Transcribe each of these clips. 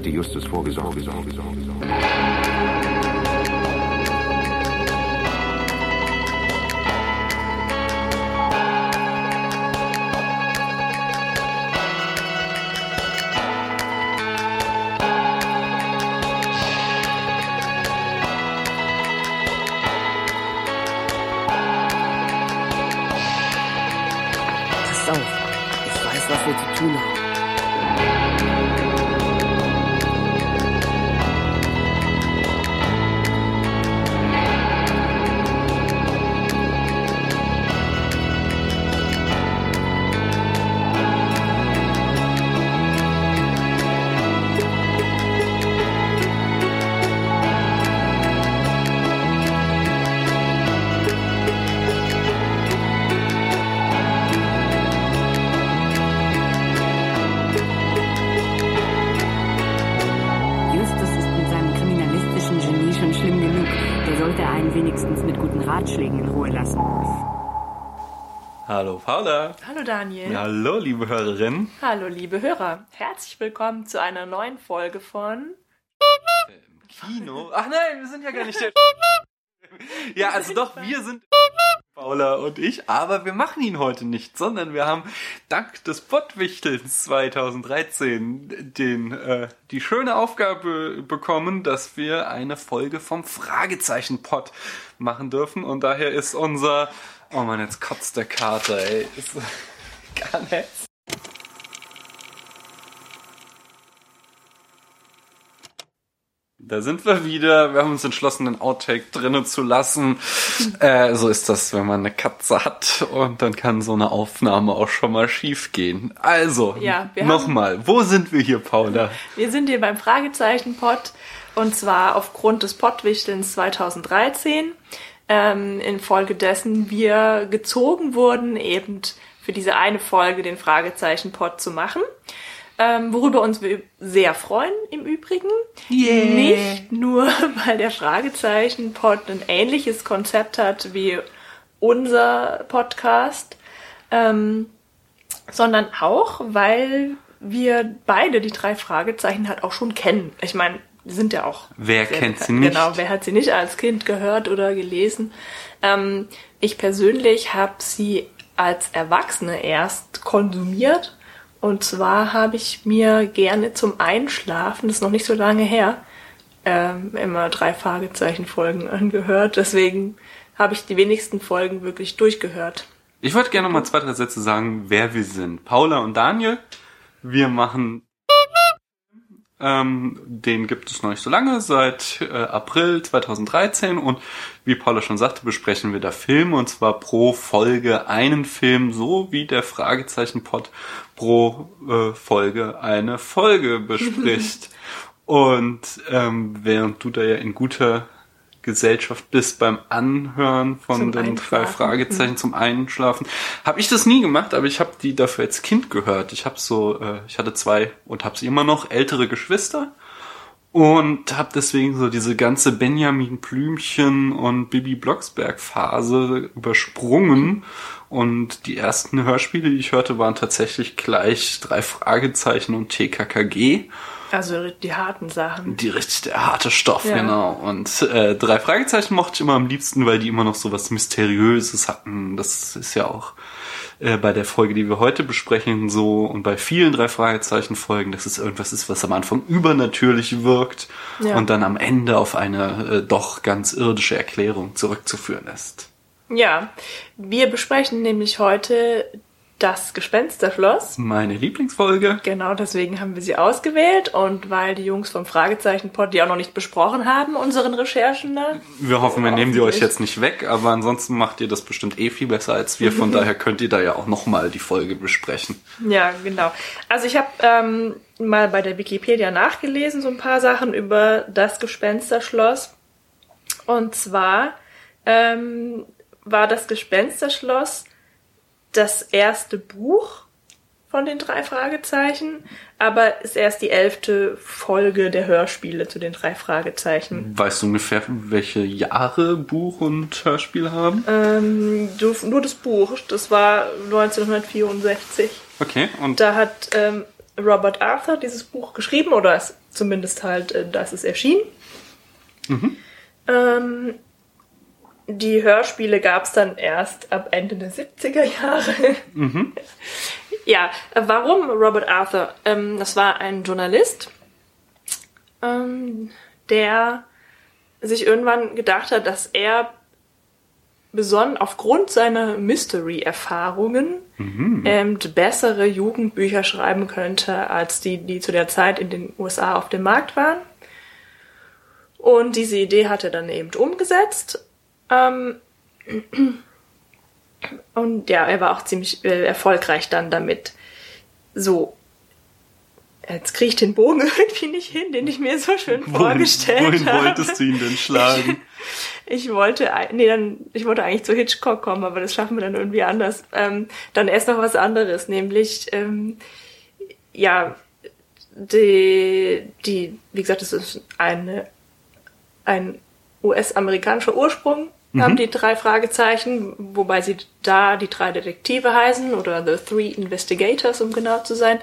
hatte Justus vorgesorgt. Sorge, Sorge, Sorge. Hallo Paula. Hallo Daniel. Hallo liebe Hörerin. Hallo liebe Hörer. Herzlich willkommen zu einer neuen Folge von Kino. Ach nein, wir sind ja gar nicht der. Ja, also doch, wir sind Paula und ich, aber wir machen ihn heute nicht, sondern wir haben dank des Pottwichtelns 2013 den, äh, die schöne Aufgabe bekommen, dass wir eine Folge vom Fragezeichen-Pott machen dürfen und daher ist unser, oh man, jetzt kotzt der Kater, ey, ist gar nicht. Da sind wir wieder. Wir haben uns entschlossen, den Outtake drinnen zu lassen. Äh, so ist das, wenn man eine Katze hat. Und dann kann so eine Aufnahme auch schon mal schief gehen. Also, Ja, nochmal. Wo sind wir hier, Paula? Wir sind hier beim Fragezeichen-Pod und zwar aufgrund des Pottwichtelns 2013. Ähm, infolgedessen wir gezogen wurden, eben für diese eine Folge den Fragezeichen-Pod zu machen. Ähm, worüber uns wir sehr freuen im Übrigen. Nicht nur, weil der Fragezeichen-Pod ein ähnliches Konzept hat wie unser Podcast, ähm, sondern auch, weil wir beide die drei Fragezeichen halt auch schon kennen. Ich meine, sind ja auch. Wer kennt sie nicht? Genau, wer hat sie nicht als Kind gehört oder gelesen? Ähm, ich persönlich habe sie als Erwachsene erst konsumiert. Und zwar habe ich mir gerne zum Einschlafen, das ist noch nicht so lange her, ähm, immer drei Fragezeichen-Folgen angehört. Deswegen habe ich die wenigsten Folgen wirklich durchgehört. Ich wollte gerne noch mal zwei, drei Sätze sagen, wer wir sind. Paula und Daniel. Wir machen ähm, den gibt es noch nicht so lange, seit äh, April 2013 und wie Paula schon sagte, besprechen wir da Filme und zwar pro Folge einen Film, so wie der Fragezeichen-Pod pro äh, Folge eine Folge bespricht. und ähm, während du da ja in guter Gesellschaft bist beim Anhören von Zum den drei. Fragezeichen zum Einschlafen. Habe ich das nie gemacht, aber ich habe die dafür als Kind gehört. Ich habe so, äh, ich hatte zwei und habe sie immer noch ältere Geschwister und habe deswegen so diese ganze Benjamin Blümchen und Bibi Blocksberg Phase übersprungen und die ersten Hörspiele, die ich hörte, waren tatsächlich gleich drei Fragezeichen und TKKG. Also die harten Sachen. Die richtig der harte Stoff, Ja. genau. Und äh, drei Fragezeichen mochte ich immer am liebsten, weil die immer noch so was Mysteriöses hatten. Das ist ja auch äh, bei der Folge, die wir heute besprechen, so und bei vielen drei Fragezeichen Folgen, dass es irgendwas ist, was am Anfang übernatürlich wirkt Ja. und dann am Ende auf eine äh, doch ganz irdische Erklärung zurückzuführen ist. Ja, wir besprechen nämlich heute das Gespensterschloss. Meine Lieblingsfolge. Genau, deswegen haben wir sie ausgewählt und weil die Jungs vom Fragezeichen-Pod die auch noch nicht besprochen haben, unseren Recherchen da. Wir hoffen, wir nehmen die euch jetzt nicht weg, aber ansonsten macht ihr das bestimmt eh viel besser als wir. Von daher könnt ihr da ja auch nochmal die Folge besprechen. Ja, genau. Also ich habe ähm, mal bei der Wikipedia nachgelesen, so ein paar Sachen über das Gespensterschloss. Und zwar ähm, war das Gespensterschloss das erste Buch von den drei Fragezeichen, aber ist erst die elfte Folge der Hörspiele zu den drei Fragezeichen. Weißt du ungefähr, welche Jahre Buch und Hörspiel haben? Ähm, nur das Buch, das war 1964. Okay, und Da hat ähm, Robert Arthur dieses Buch geschrieben, oder es, zumindest halt, äh, dass es erschien. Ähm, die Hörspiele gab es dann erst ab Ende der 70er Jahre. ja, äh, warum Robert Arthur? Ähm, das war ein Journalist, ähm, der sich irgendwann gedacht hat, dass er besonnen aufgrund seiner Mystery-Erfahrungen ähm, bessere Jugendbücher schreiben könnte, als die, die zu der Zeit in den USA auf dem Markt waren. Und diese Idee hat er dann eben umgesetzt. Ähm, und ja, er war auch ziemlich äh, erfolgreich dann damit. So. Jetzt kriege ich den Bogen irgendwie nicht hin, den ich mir so schön vorgestellt wohin habe. wolltest du ihn denn schlagen? Ich wollte, nee, dann, ich wollte eigentlich zu Hitchcock kommen, aber das schaffen wir dann irgendwie anders. Ähm, dann erst noch was anderes, nämlich, ähm, ja, die, die, wie gesagt, es ist eine, ein US-amerikanischer Ursprung, haben die drei Fragezeichen, wobei sie da die drei Detektive heißen oder The Three Investigators, um genau zu sein,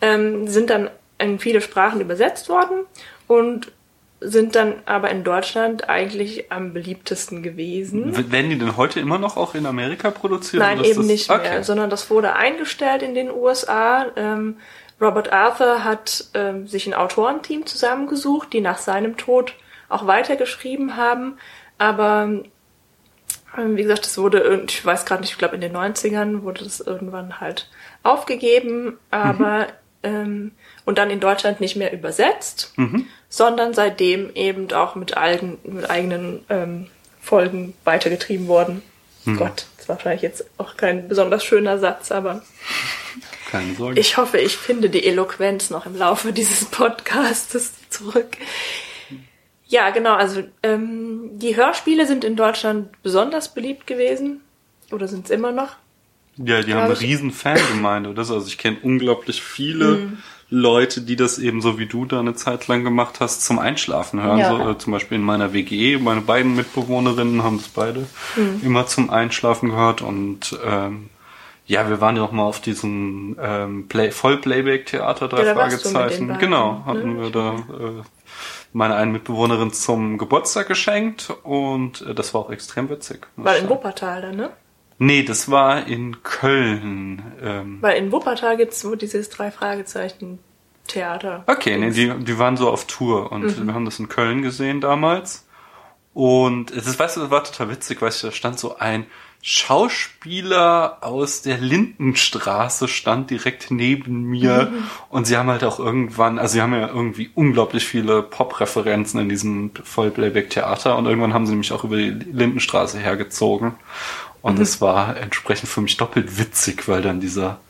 ähm, sind dann in viele Sprachen übersetzt worden und sind dann aber in Deutschland eigentlich am beliebtesten gewesen. Werden die denn heute immer noch auch in Amerika produziert? Nein, eben das- nicht mehr, Okay. sondern das wurde eingestellt in den USA. Ähm, Robert Arthur hat ähm, sich ein Autorenteam zusammengesucht, die nach seinem Tod auch weitergeschrieben haben. Aber ähm, wie gesagt, es wurde, ich weiß gerade nicht, ich glaube in den 90ern wurde das irgendwann halt aufgegeben, aber ähm, und dann in Deutschland nicht mehr übersetzt, sondern seitdem eben auch mit, eigen, mit eigenen ähm, Folgen weitergetrieben worden. Gott, das war wahrscheinlich jetzt auch kein besonders schöner Satz, aber Keine Sorge. ich hoffe, ich finde die Eloquenz noch im Laufe dieses Podcastes zurück. Ja, genau, also ähm, die Hörspiele sind in Deutschland besonders beliebt gewesen. Oder sind es immer noch? Ja, die haben eine ich- riesen Fangemeinde. oder so. Also ich kenne unglaublich viele Mhm. Leute, die das eben so wie du da eine Zeit lang gemacht hast, zum Einschlafen hören. Ja. So, äh, zum Beispiel in meiner WG, meine beiden Mitbewohnerinnen haben es beide Mhm. immer zum Einschlafen gehört. Und ähm, ja, wir waren ja auch mal auf diesem ähm, Play Voll-Playback-Theater, drei Ja, Fragezeichen. beiden, Genau, hatten ne? wir da äh, meine eine Mitbewohnerin zum Geburtstag geschenkt und äh, das war auch extrem witzig. War in. Wuppertal dann, ne? Nee, das war in Köln. Ähm, Weil in Wuppertal gibt's wo dieses drei Fragezeichen Theater. okay, nee, die, die waren so auf Tour und Mhm. wir haben das in Köln gesehen damals. Und es ist, weißt du, das war total witzig, weißt du, da stand so ein Schauspieler aus der Lindenstraße stand direkt neben mir Mhm. und sie haben halt auch irgendwann, also sie haben ja irgendwie unglaublich viele Pop-Referenzen in diesem Vollplayback-Theater und irgendwann haben sie mich auch über die Lindenstraße hergezogen und Mhm. es war entsprechend für mich doppelt witzig, weil dann dieser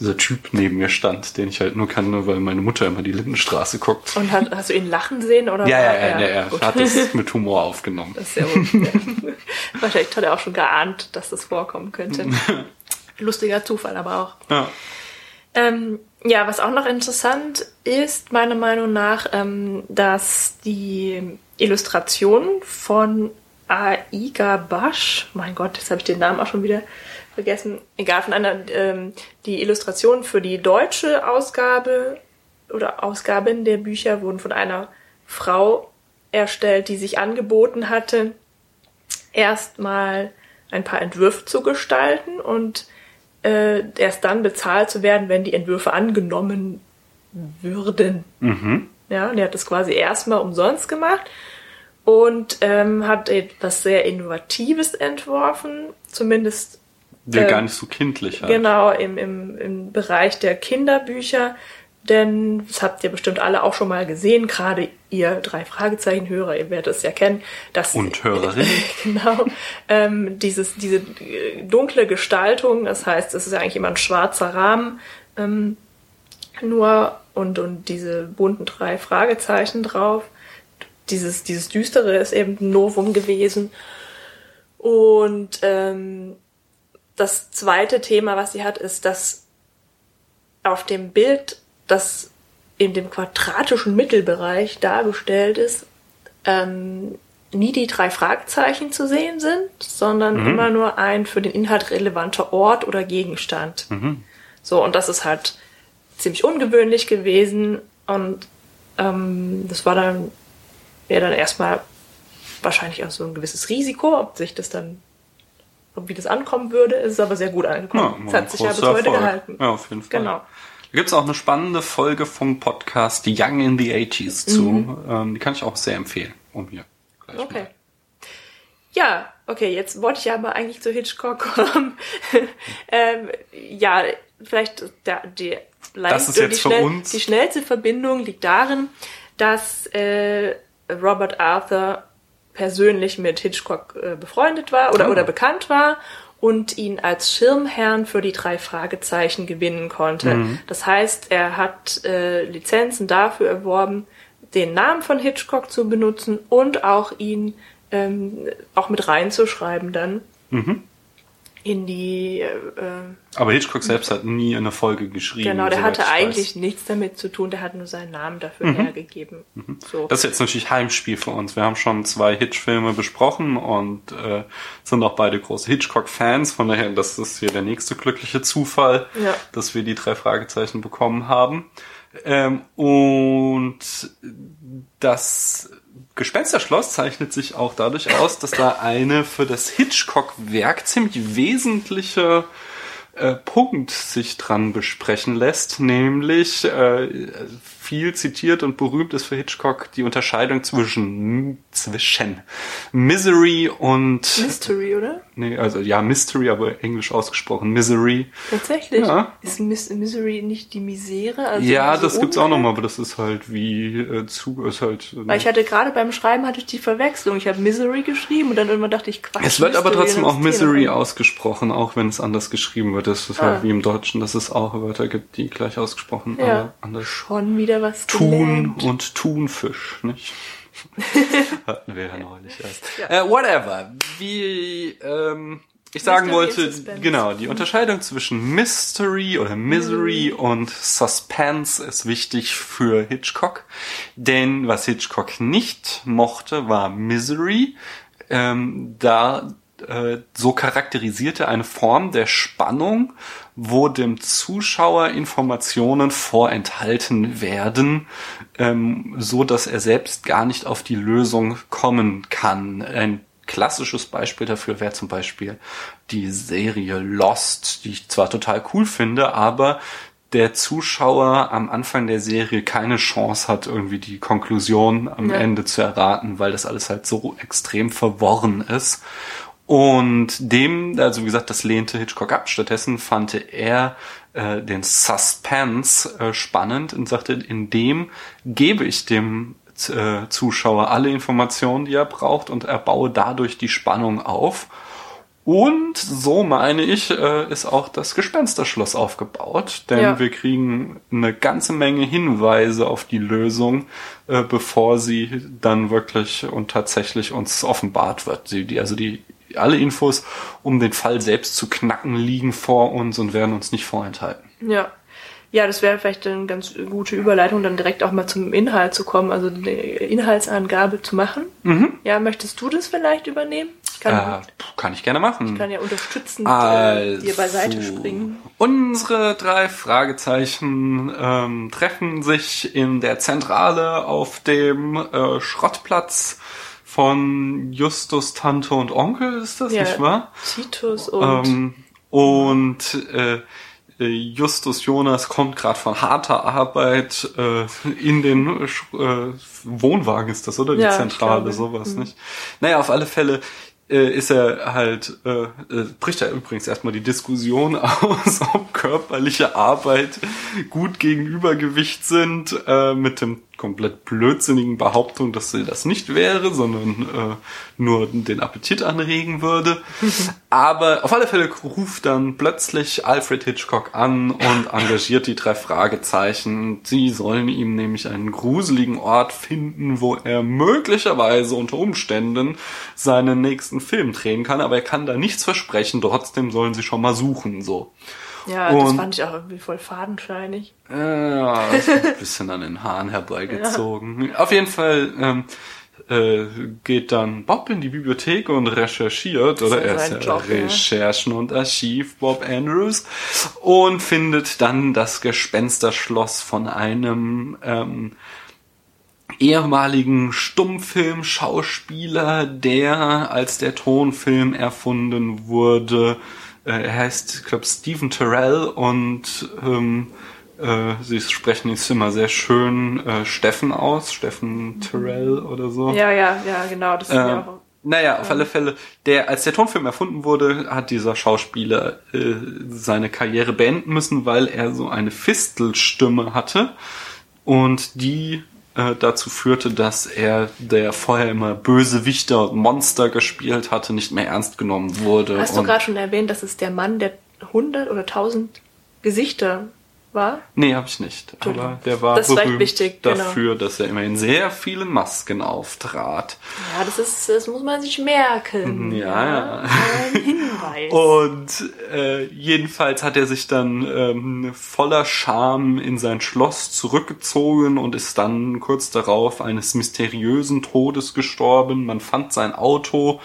dieser Typ neben mir stand, den ich halt nur kannte, weil meine Mutter immer die Lindenstraße guckt. Und hat, hast du ihn lachen sehen oder? Ja, ja, war ja, er- ja, ja. Hat es mit Humor aufgenommen. Das ist sehr gut. Ja. Wahrscheinlich hat er auch schon geahnt, dass das vorkommen könnte. Lustiger Zufall aber auch. Ja. Ähm, ja, was auch noch interessant ist, meiner Meinung nach, ähm, dass die Illustration von Aiga Basch, mein Gott, jetzt habe ich den Namen auch schon wieder vergessen, egal, von einer, ähm, die Illustrationen für die deutsche Ausgabe oder Ausgaben der Bücher wurden von einer Frau erstellt, die sich angeboten hatte, erstmal ein paar Entwürfe zu gestalten und äh, erst dann bezahlt zu werden, wenn die Entwürfe angenommen würden. Ja, und er hat das quasi erstmal umsonst gemacht und ähm, hat etwas sehr Innovatives entworfen, zumindest Der Ähm, gar nicht so kindlich halt. Genau, im, im, im Bereich der Kinderbücher. Denn das habt ihr bestimmt alle auch schon mal gesehen, gerade ihr drei Fragezeichen-Hörer, ihr werdet es ja kennen. Dass, Und Hörerinnen. genau. Ähm, dieses, diese äh, dunkle Gestaltung, das heißt, es ist ja eigentlich immer ein schwarzer Rahmen, ähm, nur und, und diese bunten drei Fragezeichen drauf. Dieses, dieses Düstere ist eben ein Novum gewesen. Und ähm, das zweite Thema, was sie hat, ist, dass auf dem Bild, das in dem quadratischen Mittelbereich dargestellt ist, ähm, nie die drei Fragezeichen zu sehen sind, sondern Mhm. immer nur ein für den Inhalt relevanter Ort oder Gegenstand. Mhm. So, und das ist halt ziemlich ungewöhnlich gewesen und ähm, das war dann ja dann erstmal wahrscheinlich auch so ein gewisses Risiko, ob sich das dann, wie das ankommen würde, es ist aber sehr gut angekommen. es hat sich ja bis heute Erfolg. gehalten. Ja, auf jeden Fall. Genau. Da gibt's auch eine spannende Folge vom Podcast Young in the 80s zu. Ähm, die kann ich auch sehr empfehlen. Um hier gleich Mhm. Okay. mal. Ja, okay, jetzt wollte ich aber eigentlich zu Hitchcock kommen. ähm, ja, vielleicht der, die, Das ist die, jetzt für schnell, uns- die schnellste Verbindung liegt darin, dass äh, Robert Arthur persönlich mit Hitchcock äh, befreundet war oder, Ah. oder bekannt war und ihn als Schirmherrn für die drei Fragezeichen gewinnen konnte. Mhm. Das heißt, er hat äh, Lizenzen dafür erworben, den Namen von Hitchcock zu benutzen und auch ihn ähm, auch mit reinzuschreiben dann Mhm. In die äh, äh, Aber Hitchcock selbst hat nie eine Folge geschrieben. genau, der hatte ich eigentlich weiß. nichts damit zu tun, der hat nur seinen Namen dafür hergegeben. So. Das ist jetzt natürlich Heimspiel für uns. Wir haben schon zwei Hitch-Filme besprochen und äh, sind auch beide große Hitchcock-Fans. Von daher, das ist hier der nächste glückliche Zufall, Ja. dass wir die drei Fragezeichen bekommen haben. Ähm, und das Gespensterschloss zeichnet sich auch dadurch aus, dass da eine für das Hitchcock-Werk ziemlich wesentliche äh, Punkt sich dran besprechen lässt, nämlich äh, viel zitiert und berühmt ist für Hitchcock die Unterscheidung zwischen zwischen Misery und Mystery, oder? nee, also ja Mystery, aber englisch ausgesprochen Misery. Tatsächlich. Ja. Ist Mis Misery nicht die Misere? Also ja, so das gibt's auch nochmal, aber das ist halt wie äh, zu ist halt. äh, Weil ich hatte gerade beim Schreiben hatte ich die Verwechslung. Ich habe Misery geschrieben und dann irgendwann dachte ich, Quatsch. es wird aber Mystery, trotzdem dann auch ist Thema. Misery ausgesprochen, auch wenn es anders geschrieben wird. Das ist halt Ah. wie im Deutschen, dass es auch Wörter gibt, die gleich ausgesprochen, Ja. aber anders Schon wieder was Thun gelernt. und Thunfisch, nicht? Hatten wir ja neulich erst. Äh, whatever. Wie ähm, ich sagen Mystery wollte, genau, die Unterscheidung zwischen Mystery oder Misery Mhm. und Suspense ist wichtig für Hitchcock. Denn was Hitchcock nicht mochte, war Misery. Ähm, da äh, so charakterisierte eine Form der Spannung, wo dem Zuschauer Informationen vorenthalten werden, ähm, so dass er selbst gar nicht auf die Lösung kommen kann. Ein klassisches Beispiel dafür wäre zum Beispiel die Serie Lost, die ich zwar total cool finde, aber der Zuschauer am Anfang der Serie keine Chance hat, irgendwie die Konklusion am Ja. Ende zu erraten, weil das alles halt so extrem verworren ist. Und dem, also wie gesagt, das lehnte Hitchcock ab. Stattdessen fand er äh, den Suspense äh, spannend und sagte, in dem gebe ich dem äh, Zuschauer alle Informationen, die er braucht und erbaue dadurch die Spannung auf. Und so meine ich, äh, ist auch das Gespensterschloss aufgebaut, denn Ja. wir kriegen eine ganze Menge Hinweise auf die Lösung, äh, bevor sie dann wirklich und tatsächlich uns offenbart wird. Sie, die, also die alle Infos, um den Fall selbst zu knacken, liegen vor uns und werden uns nicht vorenthalten. Ja. Ja, das wäre vielleicht eine ganz gute Überleitung, dann direkt auch mal zum Inhalt zu kommen, also eine Inhaltsangabe zu machen. Ja, möchtest du das vielleicht übernehmen? Ich kann, Äh, kann ich gerne machen. kann ja unterstützend Also, äh, dir beiseite springen. Unsere drei Fragezeichen ähm, treffen sich in der Zentrale auf dem äh, Schrottplatz von Justus Tante und Onkel, ist das Ja, nicht wahr? Titus und Ähm, und äh, äh, Justus Jonas kommt gerade von harter Arbeit äh, in den äh, Wohnwagen ist das, oder? Die Ja, Zentrale, sowas, Mhm. nicht? Naja, auf alle Fälle äh, ist er halt, äh, äh, bricht er übrigens erstmal die Diskussion aus, ob körperliche Arbeit gut gegen Übergewicht sind, äh, mit dem komplett blödsinnigen Behauptung, dass sie das nicht wäre, sondern äh, nur den Appetit anregen würde. Aber auf alle Fälle ruft dann plötzlich Alfred Hitchcock an und engagiert die drei Fragezeichen. Sie sollen ihm nämlich einen gruseligen Ort finden, wo er möglicherweise unter Umständen seinen nächsten Film drehen kann, aber er kann da nichts versprechen, trotzdem sollen sie schon mal suchen, so. Ja, das Und- fand ich auch irgendwie voll fadenscheinig. Ja, ein bisschen an den Haaren herbeigezogen. Auf jeden Fall ähm, äh, geht dann Bob in die Bibliothek und recherchiert, oder ja er ist ja Job, ja. Recherchen und Archiv, Bob Andrews, und findet dann das Gespensterschloss von einem ähm, ehemaligen Stummfilm-Schauspieler, der als der Tonfilm erfunden wurde, er heißt, ich glaube, Stephen Terrell und ähm, äh, sie sprechen es immer sehr schön äh, Steffen aus, Steffen Terrell oder so. Ja, ja, ja, genau. Das ist mir Äh, auch. naja, auf alle Fälle, der, als der Tonfilm erfunden wurde, hat dieser Schauspieler äh, seine Karriere beenden müssen, weil er so eine Fistelstimme hatte und die äh, dazu führte, dass er, der vorher immer Bösewichter und Monster gespielt hatte, nicht mehr ernst genommen wurde. Hast du gerade schon erwähnt, dass es der Mann, der 100 oder 1000 Gesichter war? Nee, habe ich nicht. Aber der war Das berühmt wichtig, genau. dafür, dass er immer in sehr vielen Masken auftrat. Ja, das ist, das muss man sich merken. Ja, ja. Ein Hinweis. Und äh, jedenfalls hat er sich dann ähm, voller Scham in sein Schloss zurückgezogen und ist dann kurz darauf eines mysteriösen Todes gestorben. Man fand sein Auto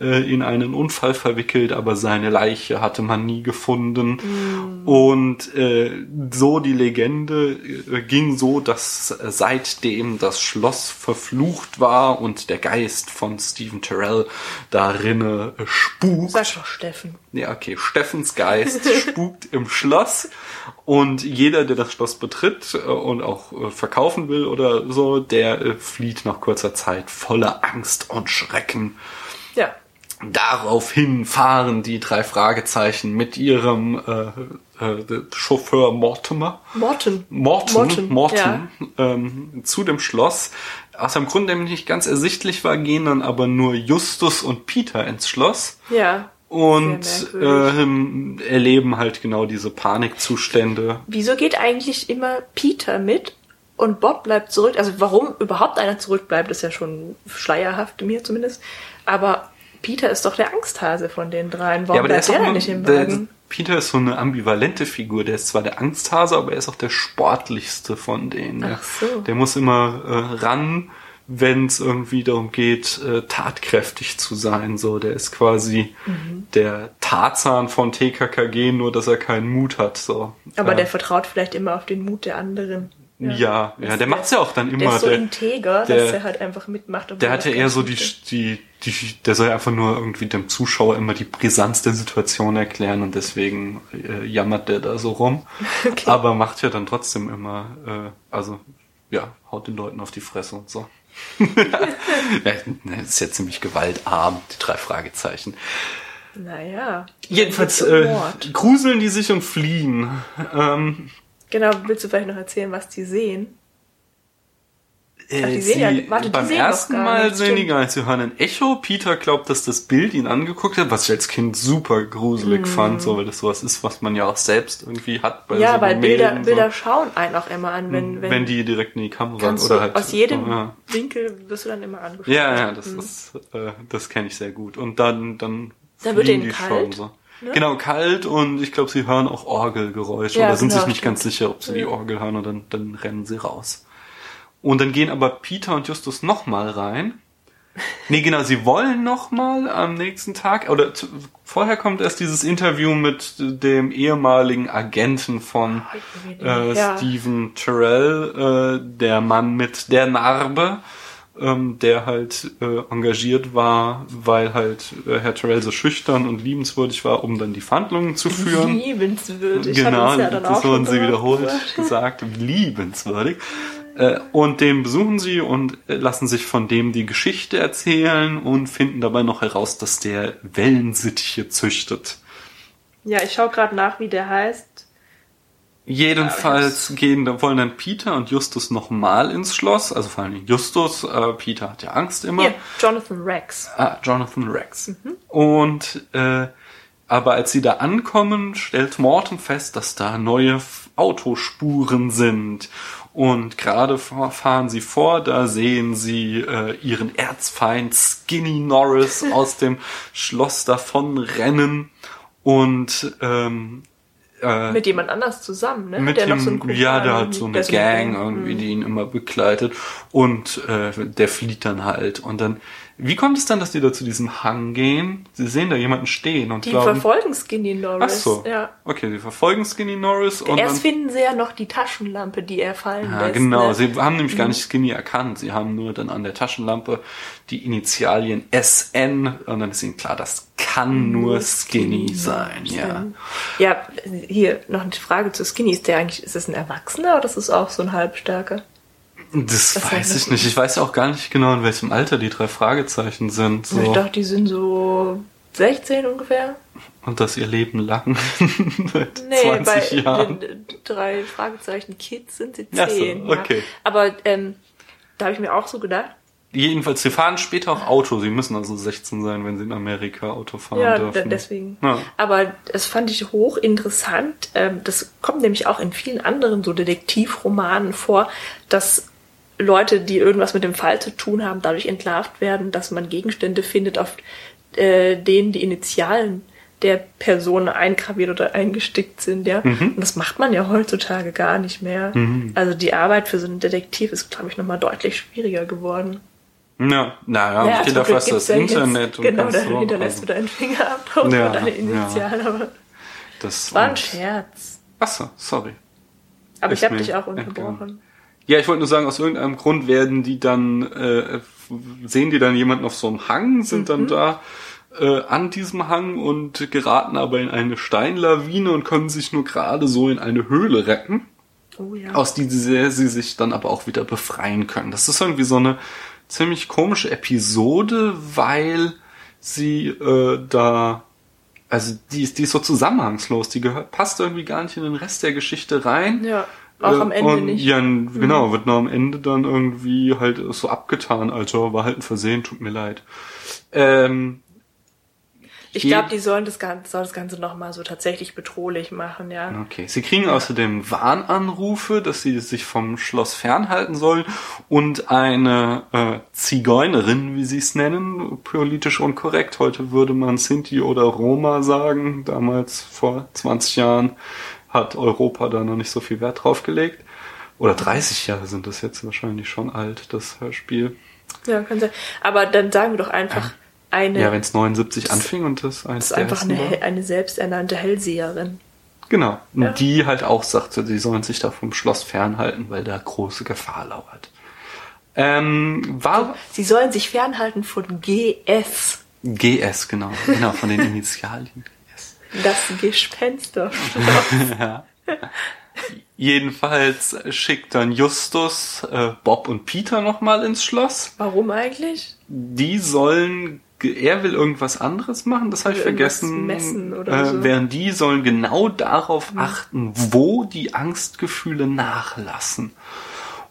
äh, in einen Unfall verwickelt, aber seine Leiche hatte man nie gefunden. Und äh, so die Legende äh, ging so, dass seitdem das Schloss verflucht war und der Geist von Stephen Terrell darinne äh, spukt. Sag doch Steffen. Ja, okay. Steffens Geist spukt im Schloss und jeder, der das Schloss betritt äh, und auch äh, verkaufen will oder so, der flieht nach kurzer Zeit voller Angst und Schrecken. Daraufhin fahren die drei Fragezeichen mit ihrem äh, äh, Chauffeur Mortimer Morten. Morton, Morton, Morton, ja. ähm, zu dem Schloss. Aus einem Grund, der mir nicht ganz ersichtlich war, gehen dann aber nur Justus und Peter ins Schloss Ja. und ähm, erleben halt genau diese Panikzustände. Wieso geht eigentlich immer Peter mit und Bob bleibt zurück? Also warum überhaupt einer zurückbleibt, ist ja schon schleierhaft, mir zumindest. Aber Peter ist doch der Angsthase von den dreien. Warum bleibt der, auch denn nur- nicht im der- Wagen? Peter ist so eine ambivalente Figur. Der ist zwar der Angsthase, aber er ist auch der sportlichste von denen. Der, Ach so. der muss immer äh, ran, wenn es irgendwie darum geht, äh, tatkräftig zu sein. So, der ist quasi Mhm. der Tarzan von TKKG, nur dass er keinen Mut hat. So. Aber äh, der vertraut vielleicht immer auf den Mut der anderen. Ja, ja, der macht's ja auch dann immer. Der ist so der, integer, der- dass er halt einfach mitmacht. der er hatte das eher so die, die, die, der soll einfach nur irgendwie dem Zuschauer immer die Brisanz der Situation erklären und deswegen äh, jammert der da so rum. Okay. Aber macht ja dann trotzdem immer, äh, also ja, haut den Leuten auf die Fresse und so. ja, ne, ist ja ziemlich gewaltarm, die drei Fragezeichen. Naja. Jedenfalls äh, gruseln die sich und fliehen. Ähm, Genau, willst du vielleicht noch erzählen, was die sehen? Äh, Ach, die sehen ja- warte, die beim sehen ersten Mal sehen die gar nichts. Sie hören ein Echo. Peter glaubt, dass das Bild ihn angeguckt hat, was ich als Kind super gruselig fand, so, weil das sowas ist, was man ja auch selbst irgendwie hat bei ja, so weil Bilder, Gemälden, Bilder so. schauen einen auch immer an, wenn, wenn, wenn die direkt in die Kamera oder halt aus jedem so, ja. Winkel wirst du dann immer angeschaut. Ja, ja, das ist, äh, das kenne ich sehr gut. Und dann, dann, Dann wird denen die kalt, so. Ne? Genau, kalt und ich glaube, sie hören auch Orgelgeräusche Ja, oder sind genau, sich nicht stimmt. ganz sicher, ob sie die. Orgel hören und dann, dann rennen sie raus. Und dann gehen aber Peter und Justus nochmal rein. Nee, genau, sie wollen nochmal am nächsten Tag, oder zu, vorher kommt erst dieses Interview mit dem ehemaligen Agenten von äh, Ja. Stephen Terrell, äh, der Mann mit der Narbe, ähm, der halt äh, engagiert war, weil halt äh, Herr Terrell so schüchtern und liebenswürdig war, um dann die Verhandlungen zu führen. Liebenswürdig. Genau, ja das wurden sie wiederholt gesagt. gesagt, liebenswürdig. Äh, Und den besuchen sie und äh, lassen sich von dem die Geschichte erzählen und finden dabei noch heraus, dass der Wellensittiche züchtet. Ja, ich schaue gerade nach, wie der heißt. Jedenfalls gehen, da wollen dann Peter und Justus nochmal ins Schloss, also vor allem Justus, äh, Peter hat ja Angst immer. Hier, Jonathan Rex. Ah, Jonathan Rex. Und äh, aber als sie da ankommen, stellt Morton fest, dass da neue Autospuren sind. Und gerade fa- fahren sie vor, da sehen sie äh, ihren Erzfeind Skinny Norris aus dem Schloss davon rennen. Und ähm, äh, Mit jemand anders zusammen, ne? mit der dem, so einen ja, der hat, so eine Gang Gang. irgendwie, die ihn immer begleitet und äh, der flieht dann halt und dann, wie kommt es dann, dass die da zu diesem Hang gehen? Sie sehen da jemanden stehen und Die glauben, verfolgen Skinny ach Norris. so, Ja. okay, sie verfolgen Skinny Norris und Erst finden sie ja noch die Taschenlampe, die er fallen ja, lässt. genau, Ne? sie haben nämlich gar nicht Skinny erkannt, sie haben nur dann an der Taschenlampe die Initialien SN und dann ist ihnen klar, das kann nur Skinny sein, ja. Ja, hier noch eine Frage zu Skinny. Ist der eigentlich, ist das ein Erwachsener oder ist das auch so ein Halbstarker? Das Was weiß heißt ich das? nicht. Ich weiß auch gar nicht genau, in welchem Alter die drei Fragezeichen sind. Ich So. dachte, die sind so 16 ungefähr. Und das ihr Leben lang. Seit Nee, 20 bei Jahren. den drei Fragezeichen Kids sind sie Ach so, 10. okay. Ja. Aber ähm, da habe ich mir auch so gedacht, Jedenfalls, sie fahren später auch Auto. Sie müssen also 16 sein, wenn sie in Amerika Auto fahren ja, dürfen. deswegen. Ja. Aber das fand ich hochinteressant. Ähm, das kommt nämlich auch in vielen anderen so Detektivromanen vor, dass Leute, die irgendwas mit dem Fall zu tun haben, dadurch entlarvt werden, dass man Gegenstände findet, auf äh, denen die Initialen der Person eingraviert oder eingestickt sind, ja. Mhm. Und das macht man ja heutzutage gar nicht mehr. Also die Arbeit für so einen Detektiv ist, glaube ich, nochmal deutlich schwieriger geworden. Ja, naja, Ja, Glück fast das ja jetzt- Internet und Genau, da so- hinterlässt also, du deinen Fingerabdruck Ja, und deine ja. Initialen, aber das war ein Scherz. Achso, sorry. Aber Ist ich habe dich auch unterbrochen. Ja, ich wollte nur sagen, aus irgendeinem Grund werden die dann, äh, sehen die dann jemanden auf so einem Hang, sind dann Mhm. da äh, an diesem Hang und geraten aber in eine Steinlawine und können sich nur gerade so in eine Höhle retten, Oh ja. aus der sie sich dann aber auch wieder befreien können. Das ist irgendwie so eine ziemlich komische Episode, weil sie äh, da also die ist, die ist so zusammenhangslos, die gehört, passt irgendwie gar nicht in den Rest der Geschichte rein. ja, auch Äh, am Ende und nicht. Mhm. Ja, n- genau, wird nur am Ende dann irgendwie halt so abgetan, also war halt ein Versehen, tut mir leid. Ähm, ich glaube, die sollen das Ganze, soll das Ganze nochmal so tatsächlich bedrohlich machen, ja. Okay. Sie kriegen außerdem Warnanrufe, dass sie sich vom Schloss fernhalten sollen und eine äh, Zigeunerin, wie sie es nennen, politisch unkorrekt. Heute würde man Sinti oder Roma sagen. Damals vor 20 Jahren hat Europa da noch nicht so viel Wert drauf gelegt. Oder 30 Jahre sind das jetzt wahrscheinlich schon alt, das Hörspiel. Ja, kann sein. Aber dann sagen wir doch einfach eine, Ja, wenn es 79 anfing und das eins das ist einfach eine, eine selbsternannte Hellseherin. Genau. Und Ja. die halt auch sagte, sie sollen sich da vom Schloss fernhalten, weil da große Gefahr lauert. Ähm, war Sie sollen sich fernhalten von GS, GS, genau. Genau, von den Initialien. Das Gespensterschloss. Jedenfalls schickt dann Justus äh, Bob und Peter nochmal ins Schloss. Warum eigentlich? Die sollen, er will irgendwas anderes machen, das habe ich vergessen. messen oder äh, so. Während die sollen genau darauf achten, wo die Angstgefühle nachlassen.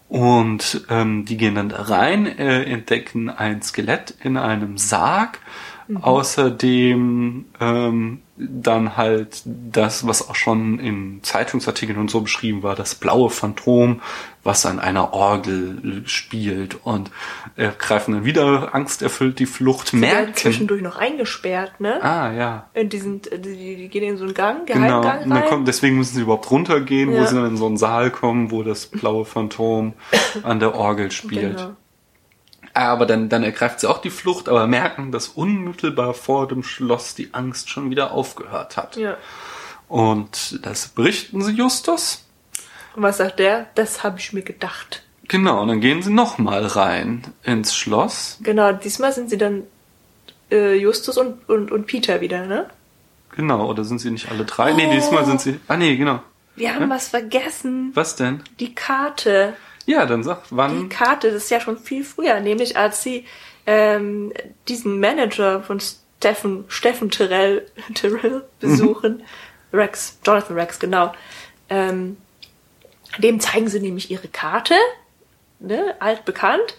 Und ähm, die gehen dann da rein, äh, entdecken ein Skelett in einem Sarg. Mhm. Außerdem ähm, dann halt das, was auch schon in Zeitungsartikeln und so beschrieben war, das blaue Phantom, was an einer Orgel spielt und äh, greifen dann wieder angsterfüllt die Flucht, werden merken. zwischendurch noch eingesperrt, ne? Ah, ja. In diesen, die, die gehen in so einen Gang, Genau. Geheimgang Und dann kommt, deswegen müssen sie überhaupt runtergehen, wo Ja. sie dann in so einen Saal kommen, wo das blaue Phantom an der Orgel spielt. Genau. Aber dann, dann ergreift sie auch die Flucht, aber merken, dass unmittelbar vor dem Schloss die Angst schon wieder aufgehört hat. Ja. Und das berichten sie Justus. Und was sagt der? Das habe ich mir gedacht. Genau, und dann gehen sie nochmal rein ins Schloss. Genau, diesmal sind sie dann äh, Justus und, und, und Peter wieder, ne? Genau, oder sind sie nicht alle drei? Nee, diesmal sind sie. Ah, nee, genau. Wir haben was vergessen. Was denn? Die Karte. Ja, dann sag, Die wann. Karte, das ist ja schon viel früher, nämlich als sie ähm, diesen Manager von Steffen, Steffen Tyrell, Tyrell besuchen. Rex, Jonathan Rex, genau. Ähm, dem zeigen sie nämlich ihre Karte, ne, altbekannt.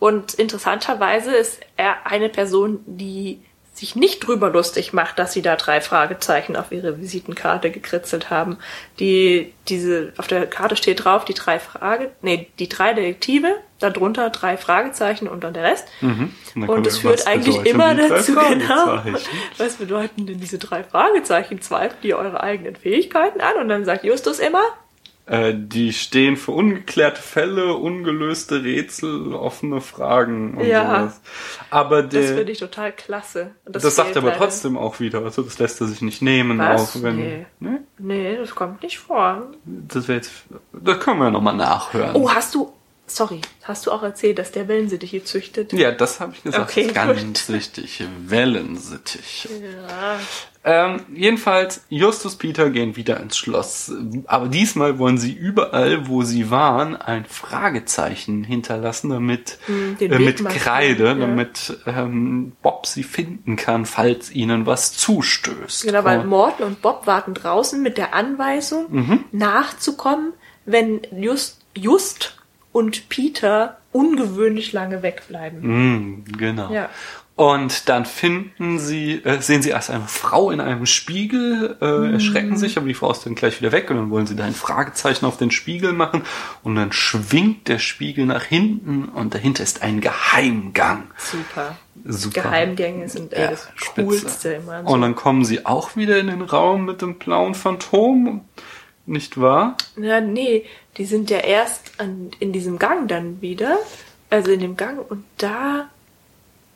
Und interessanterweise ist er eine Person, die sich nicht drüber lustig macht, dass sie da drei Fragezeichen auf ihre Visitenkarte gekritzelt haben. Die, diese, auf der Karte steht drauf, die drei Frage, nee, die drei Detektive, darunter drei Fragezeichen und dann der Rest. Mhm. dann Und es führt eigentlich immer dazu, genau. Was bedeuten denn diese drei Fragezeichen? Zweifelt ihr eure eigenen Fähigkeiten an? Und dann sagt Justus immer, Äh, die stehen für ungeklärte Fälle, ungelöste Rätsel, offene Fragen und Ja. sowas. Aber das der, finde ich total klasse. Und das, sagt er aber leider. trotzdem auch wieder. Also das lässt er sich nicht nehmen, Was? auch wenn. Nee. Ne? Nee, das kommt nicht vor. Das jetzt. Das können wir nochmal nachhören. Oh, hast du, sorry, hast du auch erzählt, dass der Wellensittich hier züchtet? Ja, das habe ich gesagt. Okay, ganz gut. wichtig. Wellensittich. Ja. Ähm, jedenfalls, Justus Peter gehen wieder ins Schloss. Aber diesmal wollen sie überall, wo sie waren, ein Fragezeichen hinterlassen, damit Hm, äh, mit markieren, Kreide, ja. damit ähm, Bob sie finden kann, falls ihnen was zustößt. Genau, weil Morten und Bob warten draußen mit der Anweisung, Mhm. nachzukommen, wenn Just, Just und Peter ungewöhnlich lange wegbleiben. Mm, genau. Ja. Und dann finden sie, äh, sehen sie erst eine Frau in einem Spiegel, äh, erschrecken sich, aber die Frau ist dann gleich wieder weg und dann wollen sie da ein Fragezeichen auf den Spiegel machen und dann schwingt der Spiegel nach hinten und dahinter ist ein Geheimgang. Super. Super. Geheimgänge sind ey, Ja, das spitze. Coolste immer. Und dann kommen sie auch wieder in den Raum mit dem blauen Phantom, nicht wahr? Ja, nee, die sind ja erst an, in diesem Gang dann wieder. Also in dem Gang und da.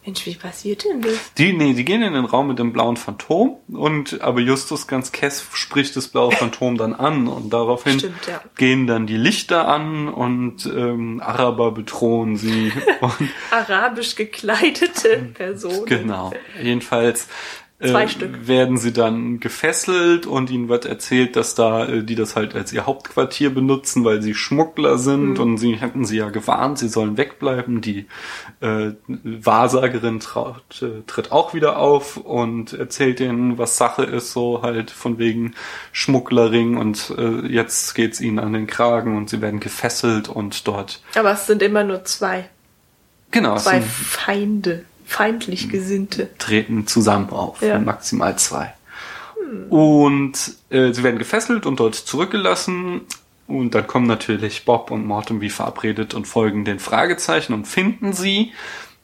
Mensch, wie passiert denn das? Die, nee, die gehen in den Raum mit dem blauen Phantom und aber Justus ganz kess spricht das blaue Phantom dann an und daraufhin Stimmt, ja. gehen dann die Lichter an und ähm, Araber bedrohen sie und Arabisch gekleidete Personen. genau. Jedenfalls Zwei äh, Stück. werden sie dann gefesselt und ihnen wird erzählt, dass da äh, die das halt als ihr Hauptquartier benutzen, weil sie Schmuggler sind Mhm. und sie hatten sie ja gewarnt, sie sollen wegbleiben. Die äh, Wahrsagerin traut, äh, tritt auch wieder auf und erzählt ihnen, was Sache ist, so halt von wegen Schmugglerring und äh, jetzt geht's ihnen an den Kragen und sie werden gefesselt und dort Aber es sind immer nur zwei. genau Zwei Feinde. Feindlich Gesinnte. treten zusammen auf, Ja. maximal zwei. Und äh, sie werden gefesselt und dort zurückgelassen. Und dann kommen natürlich Bob und Mortem wie verabredet und folgen den Fragezeichen und finden sie